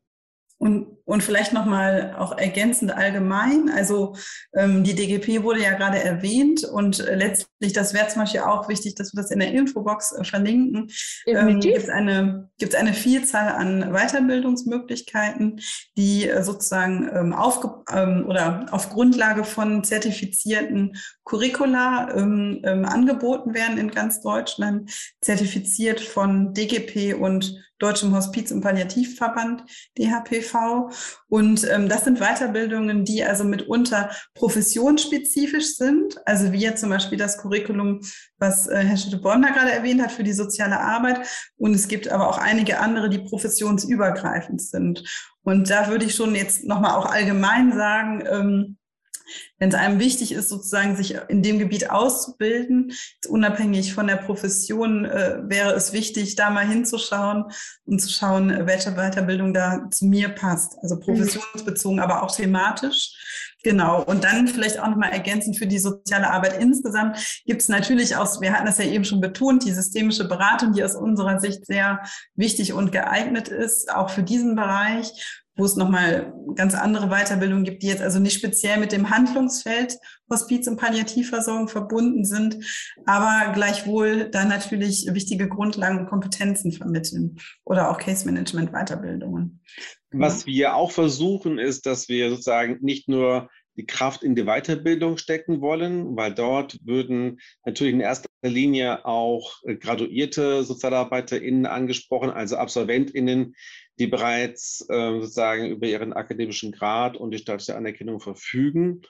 Und, und vielleicht nochmal auch ergänzend allgemein. Also ähm, die DGP wurde ja gerade erwähnt und äh, letztlich, das wäre zum Beispiel auch wichtig, dass wir das in der Infobox äh, verlinken. Ähm, Gibt es eine, gibt's eine Vielzahl an Weiterbildungsmöglichkeiten, die äh, sozusagen ähm, aufge, ähm, oder auf Grundlage von zertifizierten Curricula ähm, ähm, angeboten werden in ganz Deutschland, zertifiziert von DGP und Deutschem Hospiz- und Palliativverband, DHPV. Und ähm, das sind Weiterbildungen, die also mitunter professionsspezifisch sind. Also wie jetzt zum Beispiel das Curriculum, was äh, Herr Schütte-Bonner gerade erwähnt hat für die soziale Arbeit. Und es gibt aber auch einige andere, die professionsübergreifend sind. Und da würde ich schon jetzt nochmal auch allgemein sagen, ähm, wenn es einem wichtig ist, sozusagen sich in dem Gebiet auszubilden, unabhängig von der Profession, äh, wäre es wichtig, da mal hinzuschauen und zu schauen, welche Weiterbildung da zu mir passt. Also mhm. professionsbezogen, aber auch thematisch. Genau. Und dann vielleicht auch nochmal ergänzend für die soziale Arbeit insgesamt gibt es natürlich auch, wir hatten das ja eben schon betont, die systemische Beratung, die aus unserer Sicht sehr wichtig und geeignet ist, auch für diesen Bereich wo es nochmal ganz andere Weiterbildungen gibt, die jetzt also nicht speziell mit dem Handlungsfeld Hospiz- und Palliativversorgung verbunden sind, aber gleichwohl da natürlich wichtige Grundlagen und Kompetenzen vermitteln oder auch Case Management Weiterbildungen. Was wir auch versuchen, ist, dass wir sozusagen nicht nur die Kraft in die Weiterbildung stecken wollen, weil dort würden natürlich in erster Linie auch graduierte SozialarbeiterInnen angesprochen, also AbsolventInnen, die bereits äh, sozusagen über ihren akademischen Grad und die staatliche Anerkennung verfügen.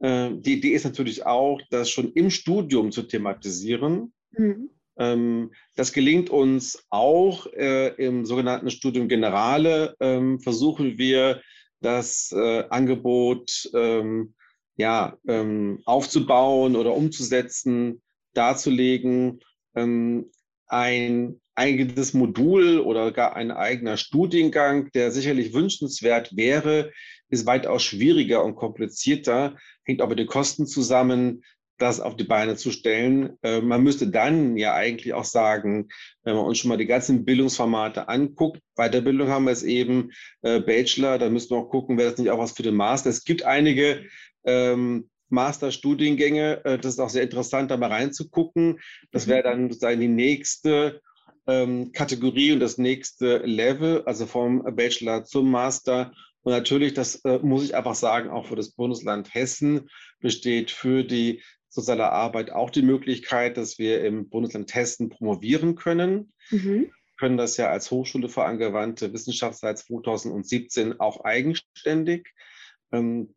Äh, die Idee ist natürlich auch, das schon im Studium zu thematisieren. Mhm. Ähm, das gelingt uns auch äh, im sogenannten Studium Generale. Ähm, versuchen wir, das äh, Angebot ähm, ja, ähm, aufzubauen oder umzusetzen, darzulegen. Ein eigenes Modul oder gar ein eigener Studiengang, der sicherlich wünschenswert wäre, ist weitaus schwieriger und komplizierter, hängt auch mit den Kosten zusammen, das auf die Beine zu stellen. Äh, man müsste dann ja eigentlich auch sagen, wenn man uns schon mal die ganzen Bildungsformate anguckt, Weiterbildung haben wir es eben, äh, Bachelor, da müssen wir auch gucken, wäre das nicht auch was für den Master. Es gibt einige ähm, Masterstudiengänge, äh, das ist auch sehr interessant, da mal reinzugucken. Das wäre dann sozusagen die nächste ähm, Kategorie und das nächste Level, also vom Bachelor zum Master. Und natürlich, das äh, muss ich einfach sagen, auch für das Bundesland Hessen besteht für die soziale Arbeit auch die Möglichkeit, dass wir im Bundesland Hessen promovieren können. Mhm. Können das ja als Hochschule für angewandte Wissenschaft seit 2017 auch eigenständig. Ähm,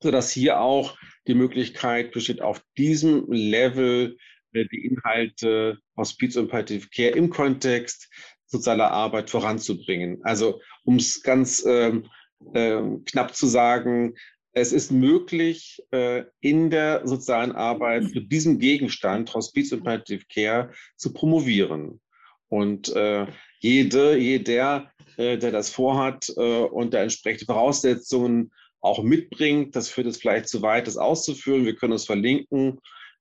sodass hier auch die Möglichkeit besteht, auf diesem Level die Inhalte Hospiz und Palliative Care im Kontext sozialer Arbeit voranzubringen. Also um es ganz ähm, äh, knapp zu sagen, es ist möglich, äh, in der sozialen Arbeit zu diesem Gegenstand Hospiz und Palliative Care zu promovieren. Und äh, jede, jeder, äh, der das vorhat und der entsprechende Voraussetzungen auch mitbringt, das führt es vielleicht zu weit, das auszuführen. Wir können es verlinken.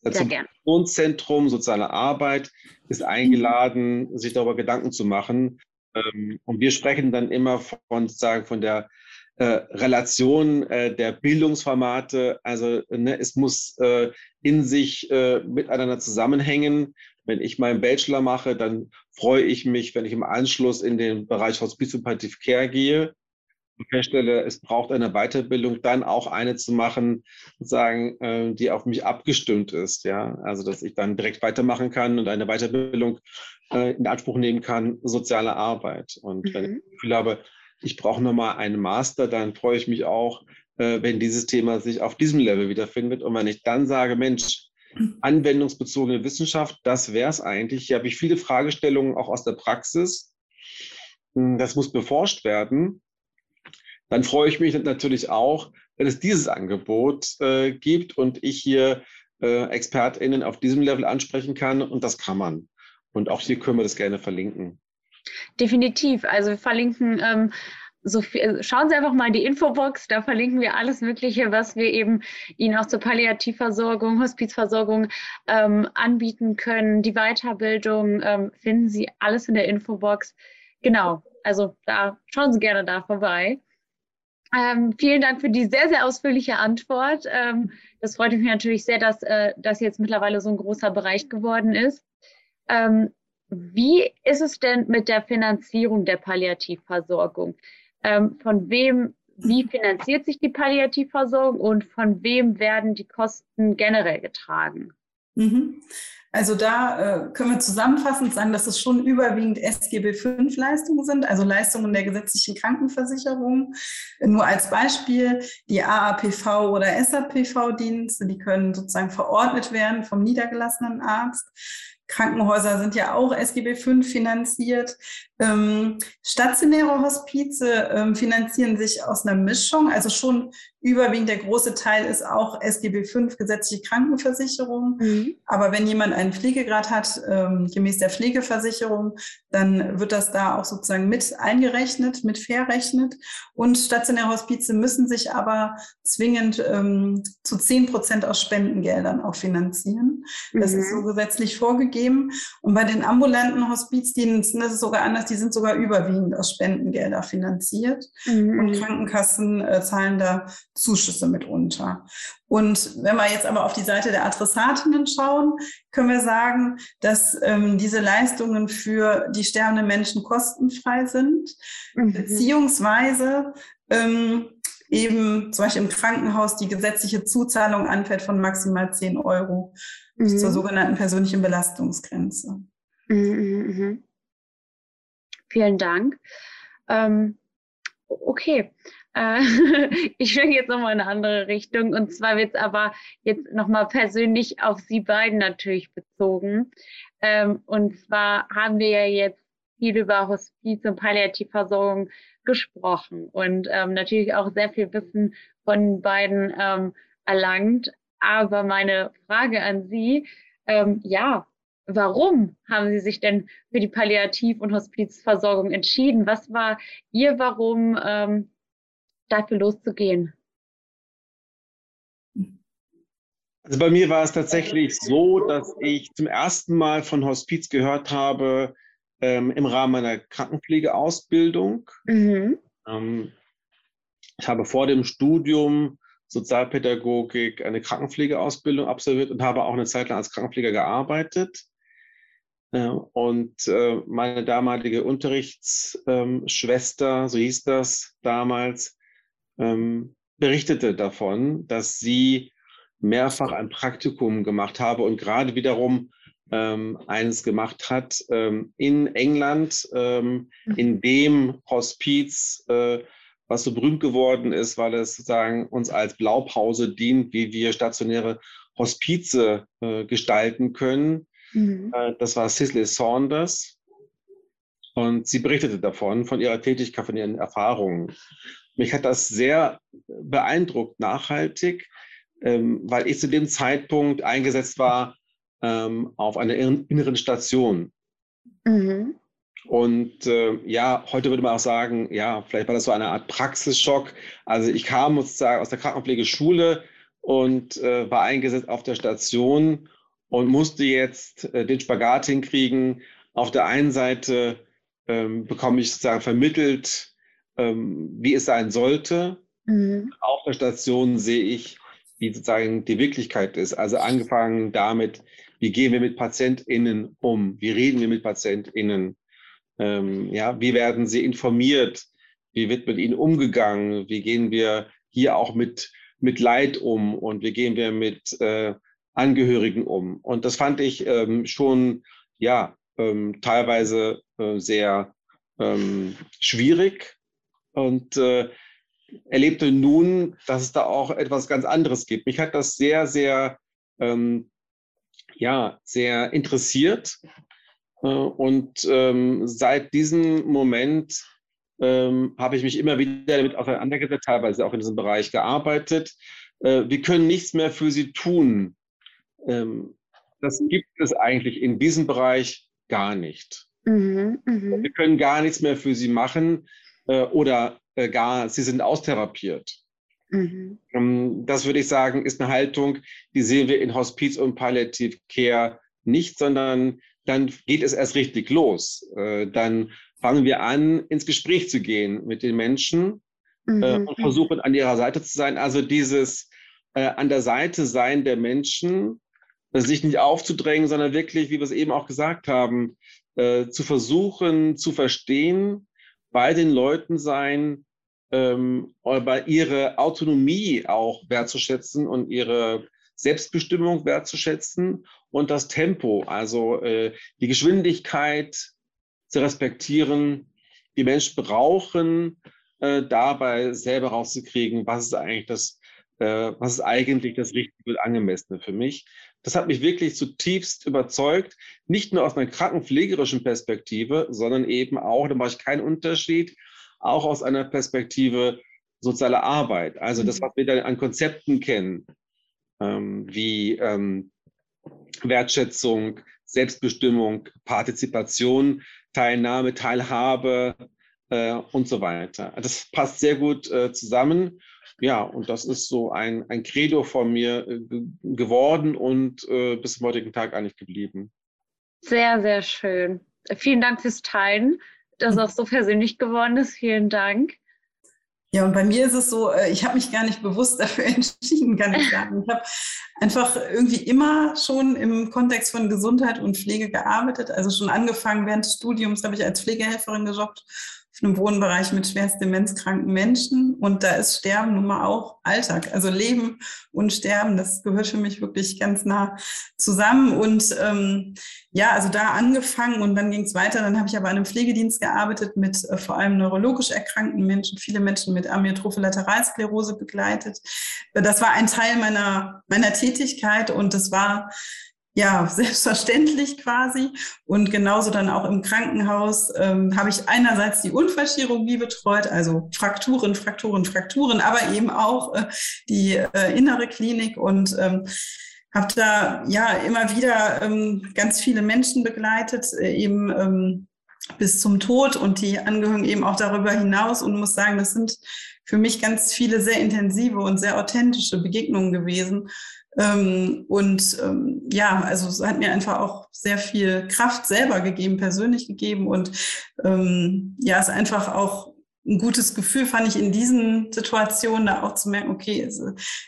Das Zentrum Soziale Arbeit ist eingeladen, sich darüber Gedanken zu machen. Ähm, und wir sprechen dann immer von, sozusagen von der äh, Relation äh, der Bildungsformate. Also ne, es muss äh, in sich äh, miteinander zusammenhängen. Wenn ich meinen Bachelor mache, dann freue ich mich, wenn ich im Anschluss in den Bereich Hospiz und Palliative Care gehe und feststelle, es braucht eine Weiterbildung, dann auch eine zu machen, sozusagen, äh, die auf mich abgestimmt ist. Ja, also dass ich dann direkt weitermachen kann und eine Weiterbildung äh, in Anspruch nehmen kann, soziale Arbeit. Und mhm. wenn ich das Gefühl habe, ich brauche nochmal einen Master, dann freue ich mich auch, äh, wenn dieses Thema sich auf diesem Level wiederfindet. Und wenn ich dann sage, Mensch, anwendungsbezogene Wissenschaft, das wäre es eigentlich. Hier habe ich viele Fragestellungen auch aus der Praxis. Hm, das muss beforscht werden. Dann freue ich mich natürlich auch, wenn es dieses Angebot äh, gibt und ich hier äh, ExpertInnen auf diesem Level ansprechen kann. Und das kann man. Und auch hier können wir das gerne verlinken. Definitiv. Also wir verlinken ähm, so viel, also schauen Sie einfach mal in die Infobox, da verlinken wir alles Mögliche, was wir eben Ihnen auch zur Palliativversorgung, Hospizversorgung ähm, anbieten können. Die Weiterbildung ähm, finden Sie alles in der Infobox. Genau, also da schauen Sie gerne da vorbei. Ähm, vielen Dank für die sehr, sehr ausführliche Antwort. Ähm, das freut mich natürlich sehr, dass äh, das jetzt mittlerweile so ein großer Bereich geworden ist. Ähm, wie ist es denn mit der Finanzierung der Palliativversorgung? Ähm, von wem, wie finanziert sich die Palliativversorgung und von wem werden die Kosten generell getragen? Mhm. Also da äh, können wir zusammenfassend sagen, dass es schon überwiegend SGB V-Leistungen sind, also Leistungen der gesetzlichen Krankenversicherung. Nur als Beispiel die AAPV oder SAPV-Dienste, die können sozusagen verordnet werden vom niedergelassenen Arzt. Krankenhäuser sind ja auch SGB V finanziert. Ähm, stationäre Hospize ähm, finanzieren sich aus einer Mischung, also schon überwiegend der große Teil ist auch SGB V gesetzliche Krankenversicherung. Mhm. Aber wenn jemand einen Pflegegrad hat, ähm, gemäß der Pflegeversicherung, dann wird das da auch sozusagen mit eingerechnet, mit verrechnet. Und stationäre Hospize müssen sich aber zwingend ähm, zu zehn Prozent aus Spendengeldern auch finanzieren. Das mhm. ist so gesetzlich vorgegeben. Und bei den ambulanten Hospizdiensten ist es sogar anders, die sind sogar überwiegend aus Spendengelder finanziert. Mhm. Und Krankenkassen äh, zahlen da Zuschüsse mitunter. Und wenn wir jetzt aber auf die Seite der Adressatinnen schauen, können wir sagen, dass ähm, diese Leistungen für die sterbenden Menschen kostenfrei sind, mhm. beziehungsweise ähm, eben zum Beispiel im Krankenhaus die gesetzliche Zuzahlung anfällt von maximal 10 Euro mhm. zur sogenannten persönlichen Belastungsgrenze. Mhm, mhm, mhm. Vielen Dank. Ähm, okay, äh, *laughs* ich schwenke jetzt nochmal in eine andere Richtung und zwar wird es aber jetzt nochmal persönlich auf Sie beiden natürlich bezogen. Ähm, und zwar haben wir ja jetzt viel über Hospiz und Palliativversorgung gesprochen und ähm, natürlich auch sehr viel Wissen von beiden ähm, erlangt. Aber meine Frage an Sie, ja, warum haben Sie sich denn für die Palliativ- und Hospizversorgung entschieden? Was war Ihr Warum? Dafür loszugehen? Also bei mir war es tatsächlich so, dass ich zum ersten Mal von Hospiz gehört habe ähm, im Rahmen meiner Krankenpflegeausbildung. Mhm. Ähm, ich habe vor dem Studium Sozialpädagogik eine Krankenpflegeausbildung absolviert und habe auch eine Zeit lang als Krankenpfleger gearbeitet. Äh, und äh, meine damalige Unterrichtsschwester, ähm, so hieß das damals, ähm, berichtete davon, dass sie mehrfach ein Praktikum gemacht habe und gerade wiederum ähm, eines gemacht hat ähm, in England, ähm, mhm. in dem Hospiz, äh, was so berühmt geworden ist, weil es sozusagen uns als Blaupause dient, wie wir stationäre Hospize äh, gestalten können. Mhm. Äh, das war Cicely Saunders. Und sie berichtete davon, von ihrer Tätigkeit, von ihren Erfahrungen. Mich hat das sehr beeindruckt, nachhaltig, ähm, weil ich zu dem Zeitpunkt eingesetzt war ähm, auf einer inneren Station. Mhm. Und äh, ja, heute würde man auch sagen, ja, vielleicht war das so eine Art Praxisschock. Also ich kam sozusagen aus der Krankenpflegeschule und äh, war eingesetzt auf der Station und musste jetzt äh, den Spagat hinkriegen. Auf der einen Seite ähm, bekomme ich sozusagen vermittelt, ähm, wie es sein sollte. Mhm. Auf der Station sehe ich, wie sozusagen die Wirklichkeit ist. Also angefangen damit, wie gehen wir mit PatientInnen um? Wie reden wir mit PatientInnen? Ähm, ja, wie werden sie informiert? Wie wird mit ihnen umgegangen? Wie gehen wir hier auch mit, mit Leid um? Und wie gehen wir mit äh, Angehörigen um? Und das fand ich ähm, schon, ja, ähm, teilweise äh, sehr ähm, schwierig und äh, erlebte nun, dass es da auch etwas ganz anderes gibt. Mich hat das sehr, sehr, ähm, ja, sehr interessiert äh, und ähm, seit diesem Moment ähm, habe ich mich immer wieder damit auseinandergesetzt, teilweise auch in diesem Bereich gearbeitet. Äh, wir können nichts mehr für sie tun. Ähm, das gibt es eigentlich in diesem Bereich gar nicht. Mhm, mh. Wir können gar nichts mehr für sie machen äh, oder äh, gar, sie sind austherapiert. Mhm. Ähm, das würde ich sagen, ist eine Haltung, die sehen wir in Hospiz und Palliative Care nicht, sondern dann geht es erst richtig los. Äh, dann fangen wir an, ins Gespräch zu gehen mit den Menschen äh, mhm. und versuchen, an ihrer Seite zu sein. Also dieses äh, an der Seite sein der Menschen, sich nicht aufzudrängen, sondern wirklich, wie wir es eben auch gesagt haben, zu versuchen zu verstehen, bei den Leuten sein, ähm, bei ihre Autonomie auch wertzuschätzen und ihre Selbstbestimmung wertzuschätzen und das Tempo, also äh, die Geschwindigkeit zu respektieren. Die Menschen brauchen äh, dabei selber rauszukriegen, was ist eigentlich das, äh, was ist eigentlich das Richtige und Angemessene für mich. Das hat mich wirklich zutiefst überzeugt, nicht nur aus einer krankenpflegerischen Perspektive, sondern eben auch, da mache ich keinen Unterschied, auch aus einer Perspektive sozialer Arbeit. Also das, mhm. was wir dann an Konzepten kennen, ähm, wie ähm, Wertschätzung, Selbstbestimmung, Partizipation, Teilnahme, Teilhabe äh, und so weiter. Das passt sehr gut äh, zusammen. Ja, und das ist so ein, ein Credo von mir äh, geworden und äh, bis zum heutigen Tag eigentlich geblieben. Sehr, sehr schön. Vielen Dank fürs Teilen, dass es auch so persönlich geworden ist. Vielen Dank. Ja, und bei mir ist es so, äh, ich habe mich gar nicht bewusst *laughs* dafür entschieden, kann ich sagen. Ich habe einfach irgendwie immer schon im Kontext von Gesundheit und Pflege gearbeitet. Also schon angefangen während des Studiums habe ich als Pflegehelferin gejobbt auf einem Wohnbereich mit schwerst demenzkranken Menschen. Und da ist Sterben nun mal auch Alltag. Also Leben und Sterben, das gehört für mich wirklich ganz nah zusammen. Und ähm, ja, also da angefangen und dann ging es weiter. Dann habe ich aber an einem Pflegedienst gearbeitet mit äh, vor allem neurologisch erkrankten Menschen, viele Menschen mit Amyotrophe Lateralsklerose begleitet. Das war ein Teil meiner, meiner Tätigkeit und das war ja, *laughs* selbstverständlich quasi. Und genauso dann auch im Krankenhaus ähm, habe ich einerseits die Unfallchirurgie betreut, also Frakturen, Frakturen, Frakturen, aber eben auch äh, die äh, innere Klinik und ähm, habe da ja immer wieder ähm, ganz viele Menschen begleitet, äh, eben ähm, bis zum Tod und die Angehörigen eben auch darüber hinaus und muss sagen, das sind für mich ganz viele sehr intensive und sehr authentische Begegnungen gewesen, ähm, und ähm, ja, also es hat mir einfach auch sehr viel Kraft selber gegeben, persönlich gegeben. Und ähm, ja, es ist einfach auch ein gutes Gefühl, fand ich in diesen Situationen da auch zu merken, okay,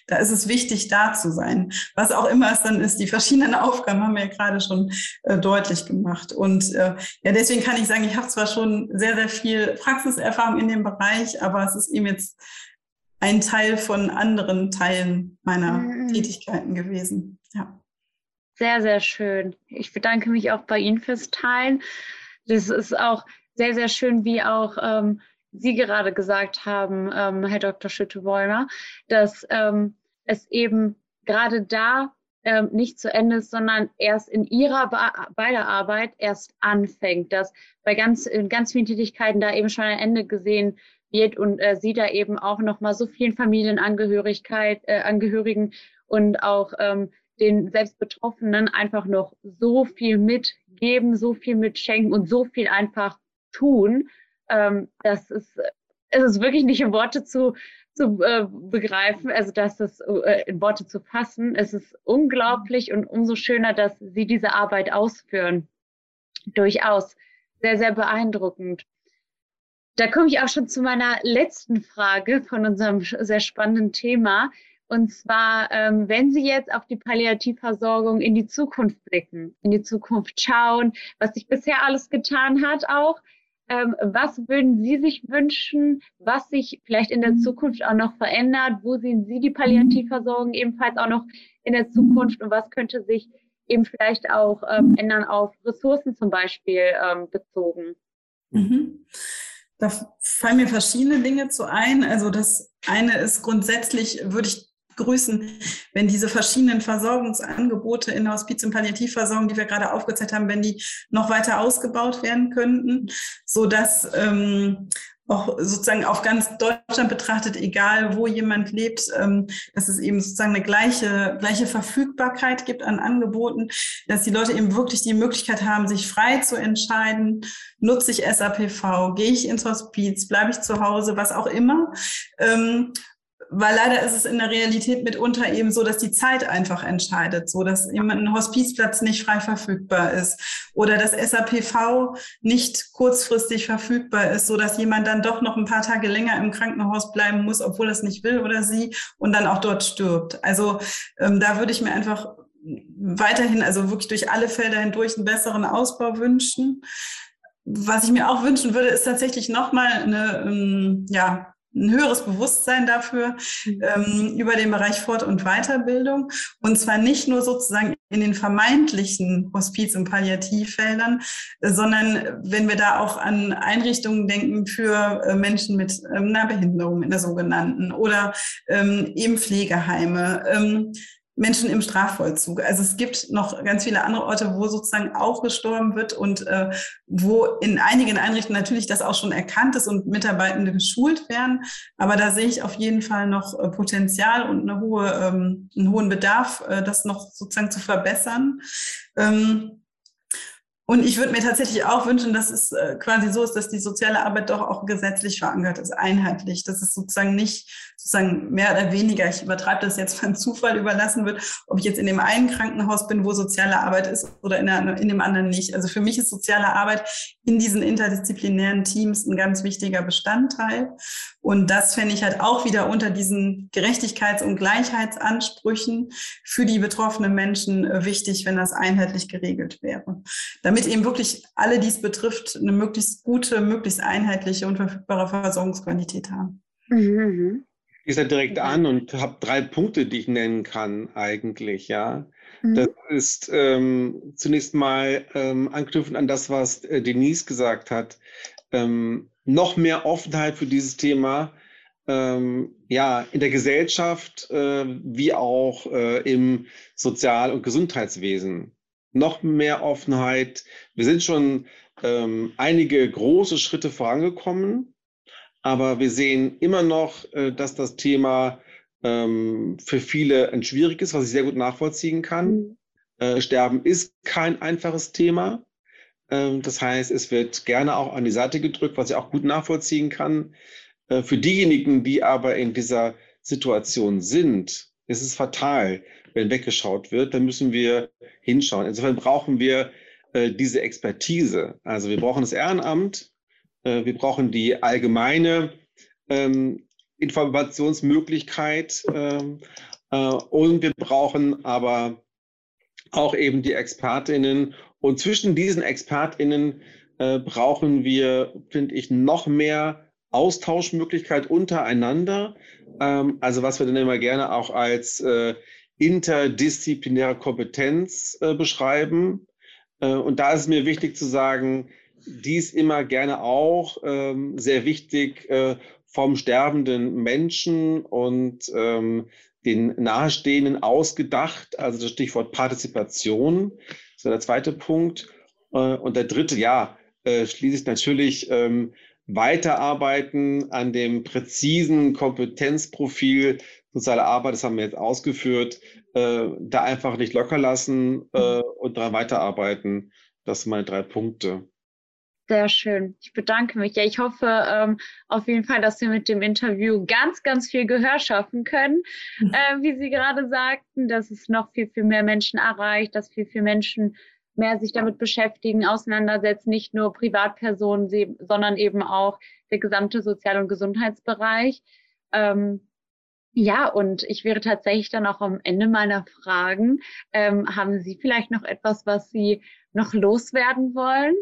da ist es wichtig, da zu sein. Was auch immer es dann ist, die verschiedenen *laughs* Aufgaben haben wir ja gerade schon äh, deutlich gemacht. Und äh, ja, deswegen kann ich sagen, ich habe zwar schon sehr, sehr viel Praxiserfahrung in dem Bereich, aber es ist eben jetzt ein Teil von anderen Teilen meiner mhm. Tätigkeiten gewesen. Ja. Sehr, sehr schön. Ich bedanke mich auch bei Ihnen fürs Teilen. Das ist auch sehr, sehr schön, wie auch ähm, Sie gerade gesagt haben, ähm, Herr Dr. Schütte-Bäumer, dass ähm, es eben gerade da ähm, nicht zu Ende ist, sondern erst in ihrer bei der Arbeit erst anfängt, dass bei ganz, in ganz vielen Tätigkeiten da eben schon ein Ende gesehen wird und äh, sie da eben auch nochmal so vielen Familienangehörigkeit, äh, Angehörigen und auch ähm, den Selbstbetroffenen einfach noch so viel mitgeben, so viel mitschenken und so viel einfach tun. Ähm, das ist, es ist wirklich nicht in Worte zu, zu äh, begreifen, also dass es äh, in Worte zu fassen. Es ist unglaublich und umso schöner, dass Sie diese Arbeit ausführen. Durchaus sehr, sehr beeindruckend. Da komme ich auch schon zu meiner letzten Frage von unserem sehr spannenden Thema. Und zwar, ähm, wenn Sie jetzt auf die Palliativversorgung in die Zukunft blicken, in die Zukunft schauen, was sich bisher alles getan hat auch, ähm, was würden Sie sich wünschen, was sich vielleicht in der Zukunft auch noch verändert? Wo sehen Sie die Palliativversorgung ebenfalls auch noch in der Zukunft? Und was könnte sich eben vielleicht auch ähm, ändern auf Ressourcen zum Beispiel ähm, bezogen? Mhm. Da fallen mir verschiedene Dinge zu ein. Also das eine ist grundsätzlich, würde ich grüßen, wenn diese verschiedenen Versorgungsangebote in der Hospiz- und Palliativversorgung, die wir gerade aufgezeigt haben, wenn die noch weiter ausgebaut werden könnten, so dass ähm, auch sozusagen auf ganz Deutschland betrachtet, egal wo jemand lebt, ähm, dass es eben sozusagen eine gleiche, gleiche Verfügbarkeit gibt an Angeboten, dass die Leute eben wirklich die Möglichkeit haben, sich frei zu entscheiden, nutze ich SAPV, gehe ich ins Hospiz, bleibe ich zu Hause, was auch immer. Weil leider ist es in der Realität mitunter eben so, dass die Zeit einfach entscheidet, so dass jemand ein Hospizplatz nicht frei verfügbar ist oder das SAPV nicht kurzfristig verfügbar ist, so dass jemand dann doch noch ein paar Tage länger im Krankenhaus bleiben muss, obwohl es nicht will oder sie und dann auch dort stirbt. Also ähm, da würde ich mir einfach weiterhin, also wirklich durch alle Felder hindurch einen besseren Ausbau wünschen. Was ich mir auch wünschen würde, ist tatsächlich nochmal eine, ähm, ja, ein höheres Bewusstsein dafür mhm. ähm, über den Bereich Fort- und Weiterbildung. Und zwar nicht nur sozusagen in den vermeintlichen Hospiz- und Palliativfeldern, äh, sondern wenn wir da auch an Einrichtungen denken für äh, Menschen mit ähm, einer Behinderung in der sogenannten oder ähm, eben Pflegeheime. Ähm, Menschen im Strafvollzug. Also es gibt noch ganz viele andere Orte, wo sozusagen auch gestorben wird und äh, wo in einigen Einrichtungen natürlich das auch schon erkannt ist und Mitarbeitende geschult werden. Aber da sehe ich auf jeden Fall noch äh, Potenzial und eine hohe, ähm, einen hohen Bedarf, äh, das noch sozusagen zu verbessern. Ähm, und ich würde mir tatsächlich auch wünschen, dass es äh, quasi so ist, dass die soziale Arbeit doch auch gesetzlich verankert ist, einheitlich, dass es sozusagen nicht sozusagen mehr oder weniger, ich übertreibe das jetzt *laughs* beim Zufall überlassen wird, ob ich jetzt in dem einen Krankenhaus bin, wo soziale Arbeit ist oder in, der, in dem anderen nicht. Also für mich ist soziale Arbeit in diesen interdisziplinären Teams ein ganz wichtiger Bestandteil. Und das fände ich halt auch wieder unter diesen Gerechtigkeits- und Gleichheitsansprüchen für die betroffenen Menschen äh, wichtig, wenn das einheitlich geregelt wäre. Damit eben wirklich alle, die es betrifft, eine möglichst gute, möglichst einheitliche und verfügbare Versorgungsqualität haben. Mhm. Ich sage direkt an und habe drei Punkte, die ich nennen kann eigentlich, ja. Mhm. Das ist ähm, zunächst mal ähm, anknüpfend an das, was äh, Denise gesagt hat. Ähm, noch mehr Offenheit für dieses Thema, ähm, ja, in der Gesellschaft äh, wie auch äh, im Sozial- und Gesundheitswesen. Noch mehr Offenheit. Wir sind schon ähm, einige große Schritte vorangekommen, aber wir sehen immer noch, äh, dass das Thema ähm, für viele ein schwieriges, was ich sehr gut nachvollziehen kann. Äh, Sterben ist kein einfaches Thema. Ähm, das heißt, es wird gerne auch an die Seite gedrückt, was ich auch gut nachvollziehen kann. Äh, für diejenigen, die aber in dieser Situation sind, ist es fatal, wenn weggeschaut wird. Dann müssen wir hinschauen. Insofern brauchen wir äh, diese Expertise. Also wir brauchen das Ehrenamt, äh, wir brauchen die allgemeine ähm, Informationsmöglichkeit ähm, äh, und wir brauchen aber auch eben die Expertinnen. Und zwischen diesen Expertinnen äh, brauchen wir, finde ich, noch mehr Austauschmöglichkeit untereinander. Ähm, also was wir dann immer gerne auch als äh, interdisziplinäre Kompetenz äh, beschreiben. Äh, und da ist es mir wichtig zu sagen, dies immer gerne auch ähm, sehr wichtig äh, vom sterbenden Menschen und ähm, den Nahestehenden ausgedacht, also das Stichwort Partizipation, das ist der zweite Punkt. Äh, und der dritte, ja, äh, schließlich natürlich ähm, weiterarbeiten an dem präzisen Kompetenzprofil soziale Arbeit, das haben wir jetzt ausgeführt, äh, da einfach nicht locker lassen und daran weiterarbeiten. Das sind meine drei Punkte. Sehr schön. Ich bedanke mich. Ja, ich hoffe ähm, auf jeden Fall, dass wir mit dem Interview ganz, ganz viel Gehör schaffen können. Mhm. Äh, wie Sie gerade sagten, dass es noch viel, viel mehr Menschen erreicht, dass viel, viel Menschen mehr sich damit beschäftigen, auseinandersetzen, nicht nur Privatpersonen, sondern eben auch der gesamte Sozial- und Gesundheitsbereich. Ähm, ja, und ich wäre tatsächlich dann auch am Ende meiner Fragen. Ähm, haben Sie vielleicht noch etwas, was Sie noch loswerden wollen?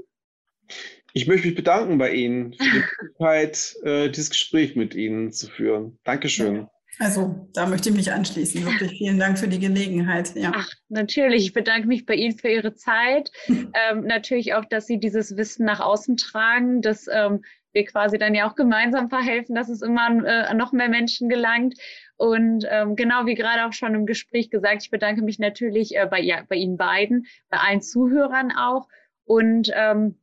Ich möchte mich bedanken bei Ihnen für die Möglichkeit, äh, dieses Gespräch mit Ihnen zu führen. Dankeschön. Also, da möchte ich mich anschließen. Wirklich vielen Dank für die Gelegenheit. Ja. Ach, natürlich. Ich bedanke mich bei Ihnen für Ihre Zeit. *laughs* ähm, natürlich auch, dass Sie dieses Wissen nach außen tragen, dass ähm, wir quasi dann ja auch gemeinsam verhelfen, dass es immer äh, noch mehr Menschen gelangt. Und ähm, genau wie gerade auch schon im Gespräch gesagt, ich bedanke mich natürlich äh, bei, ja, bei Ihnen beiden, bei allen Zuhörern auch. Und ähm,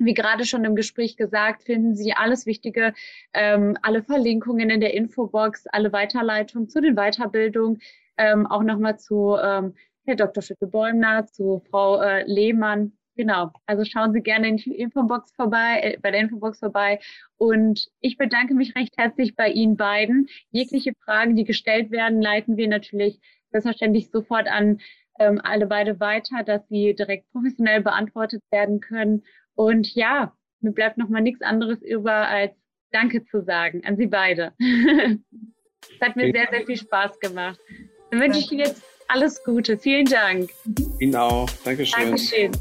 wie gerade schon im Gespräch gesagt, finden Sie alles Wichtige, ähm, alle Verlinkungen in der Infobox, alle Weiterleitungen zu den Weiterbildungen, ähm, auch nochmal zu ähm, Herr Dr. Schütte-Bäumner, zu Frau äh, Lehmann. Genau, also schauen Sie gerne in die Infobox vorbei, äh, bei der Infobox vorbei. Und ich bedanke mich recht herzlich bei Ihnen beiden. Jegliche Fragen, die gestellt werden, leiten wir natürlich selbstverständlich sofort an ähm, alle beide weiter, dass sie direkt professionell beantwortet werden können. Und ja, mir bleibt noch mal nichts anderes über, als Danke zu sagen an Sie beide. Es *laughs* hat mir sehr, sehr viel Spaß gemacht. Dann wünsche ich Ihnen jetzt alles Gute. Vielen Dank. Ihnen auch. Dankeschön. Dankeschön.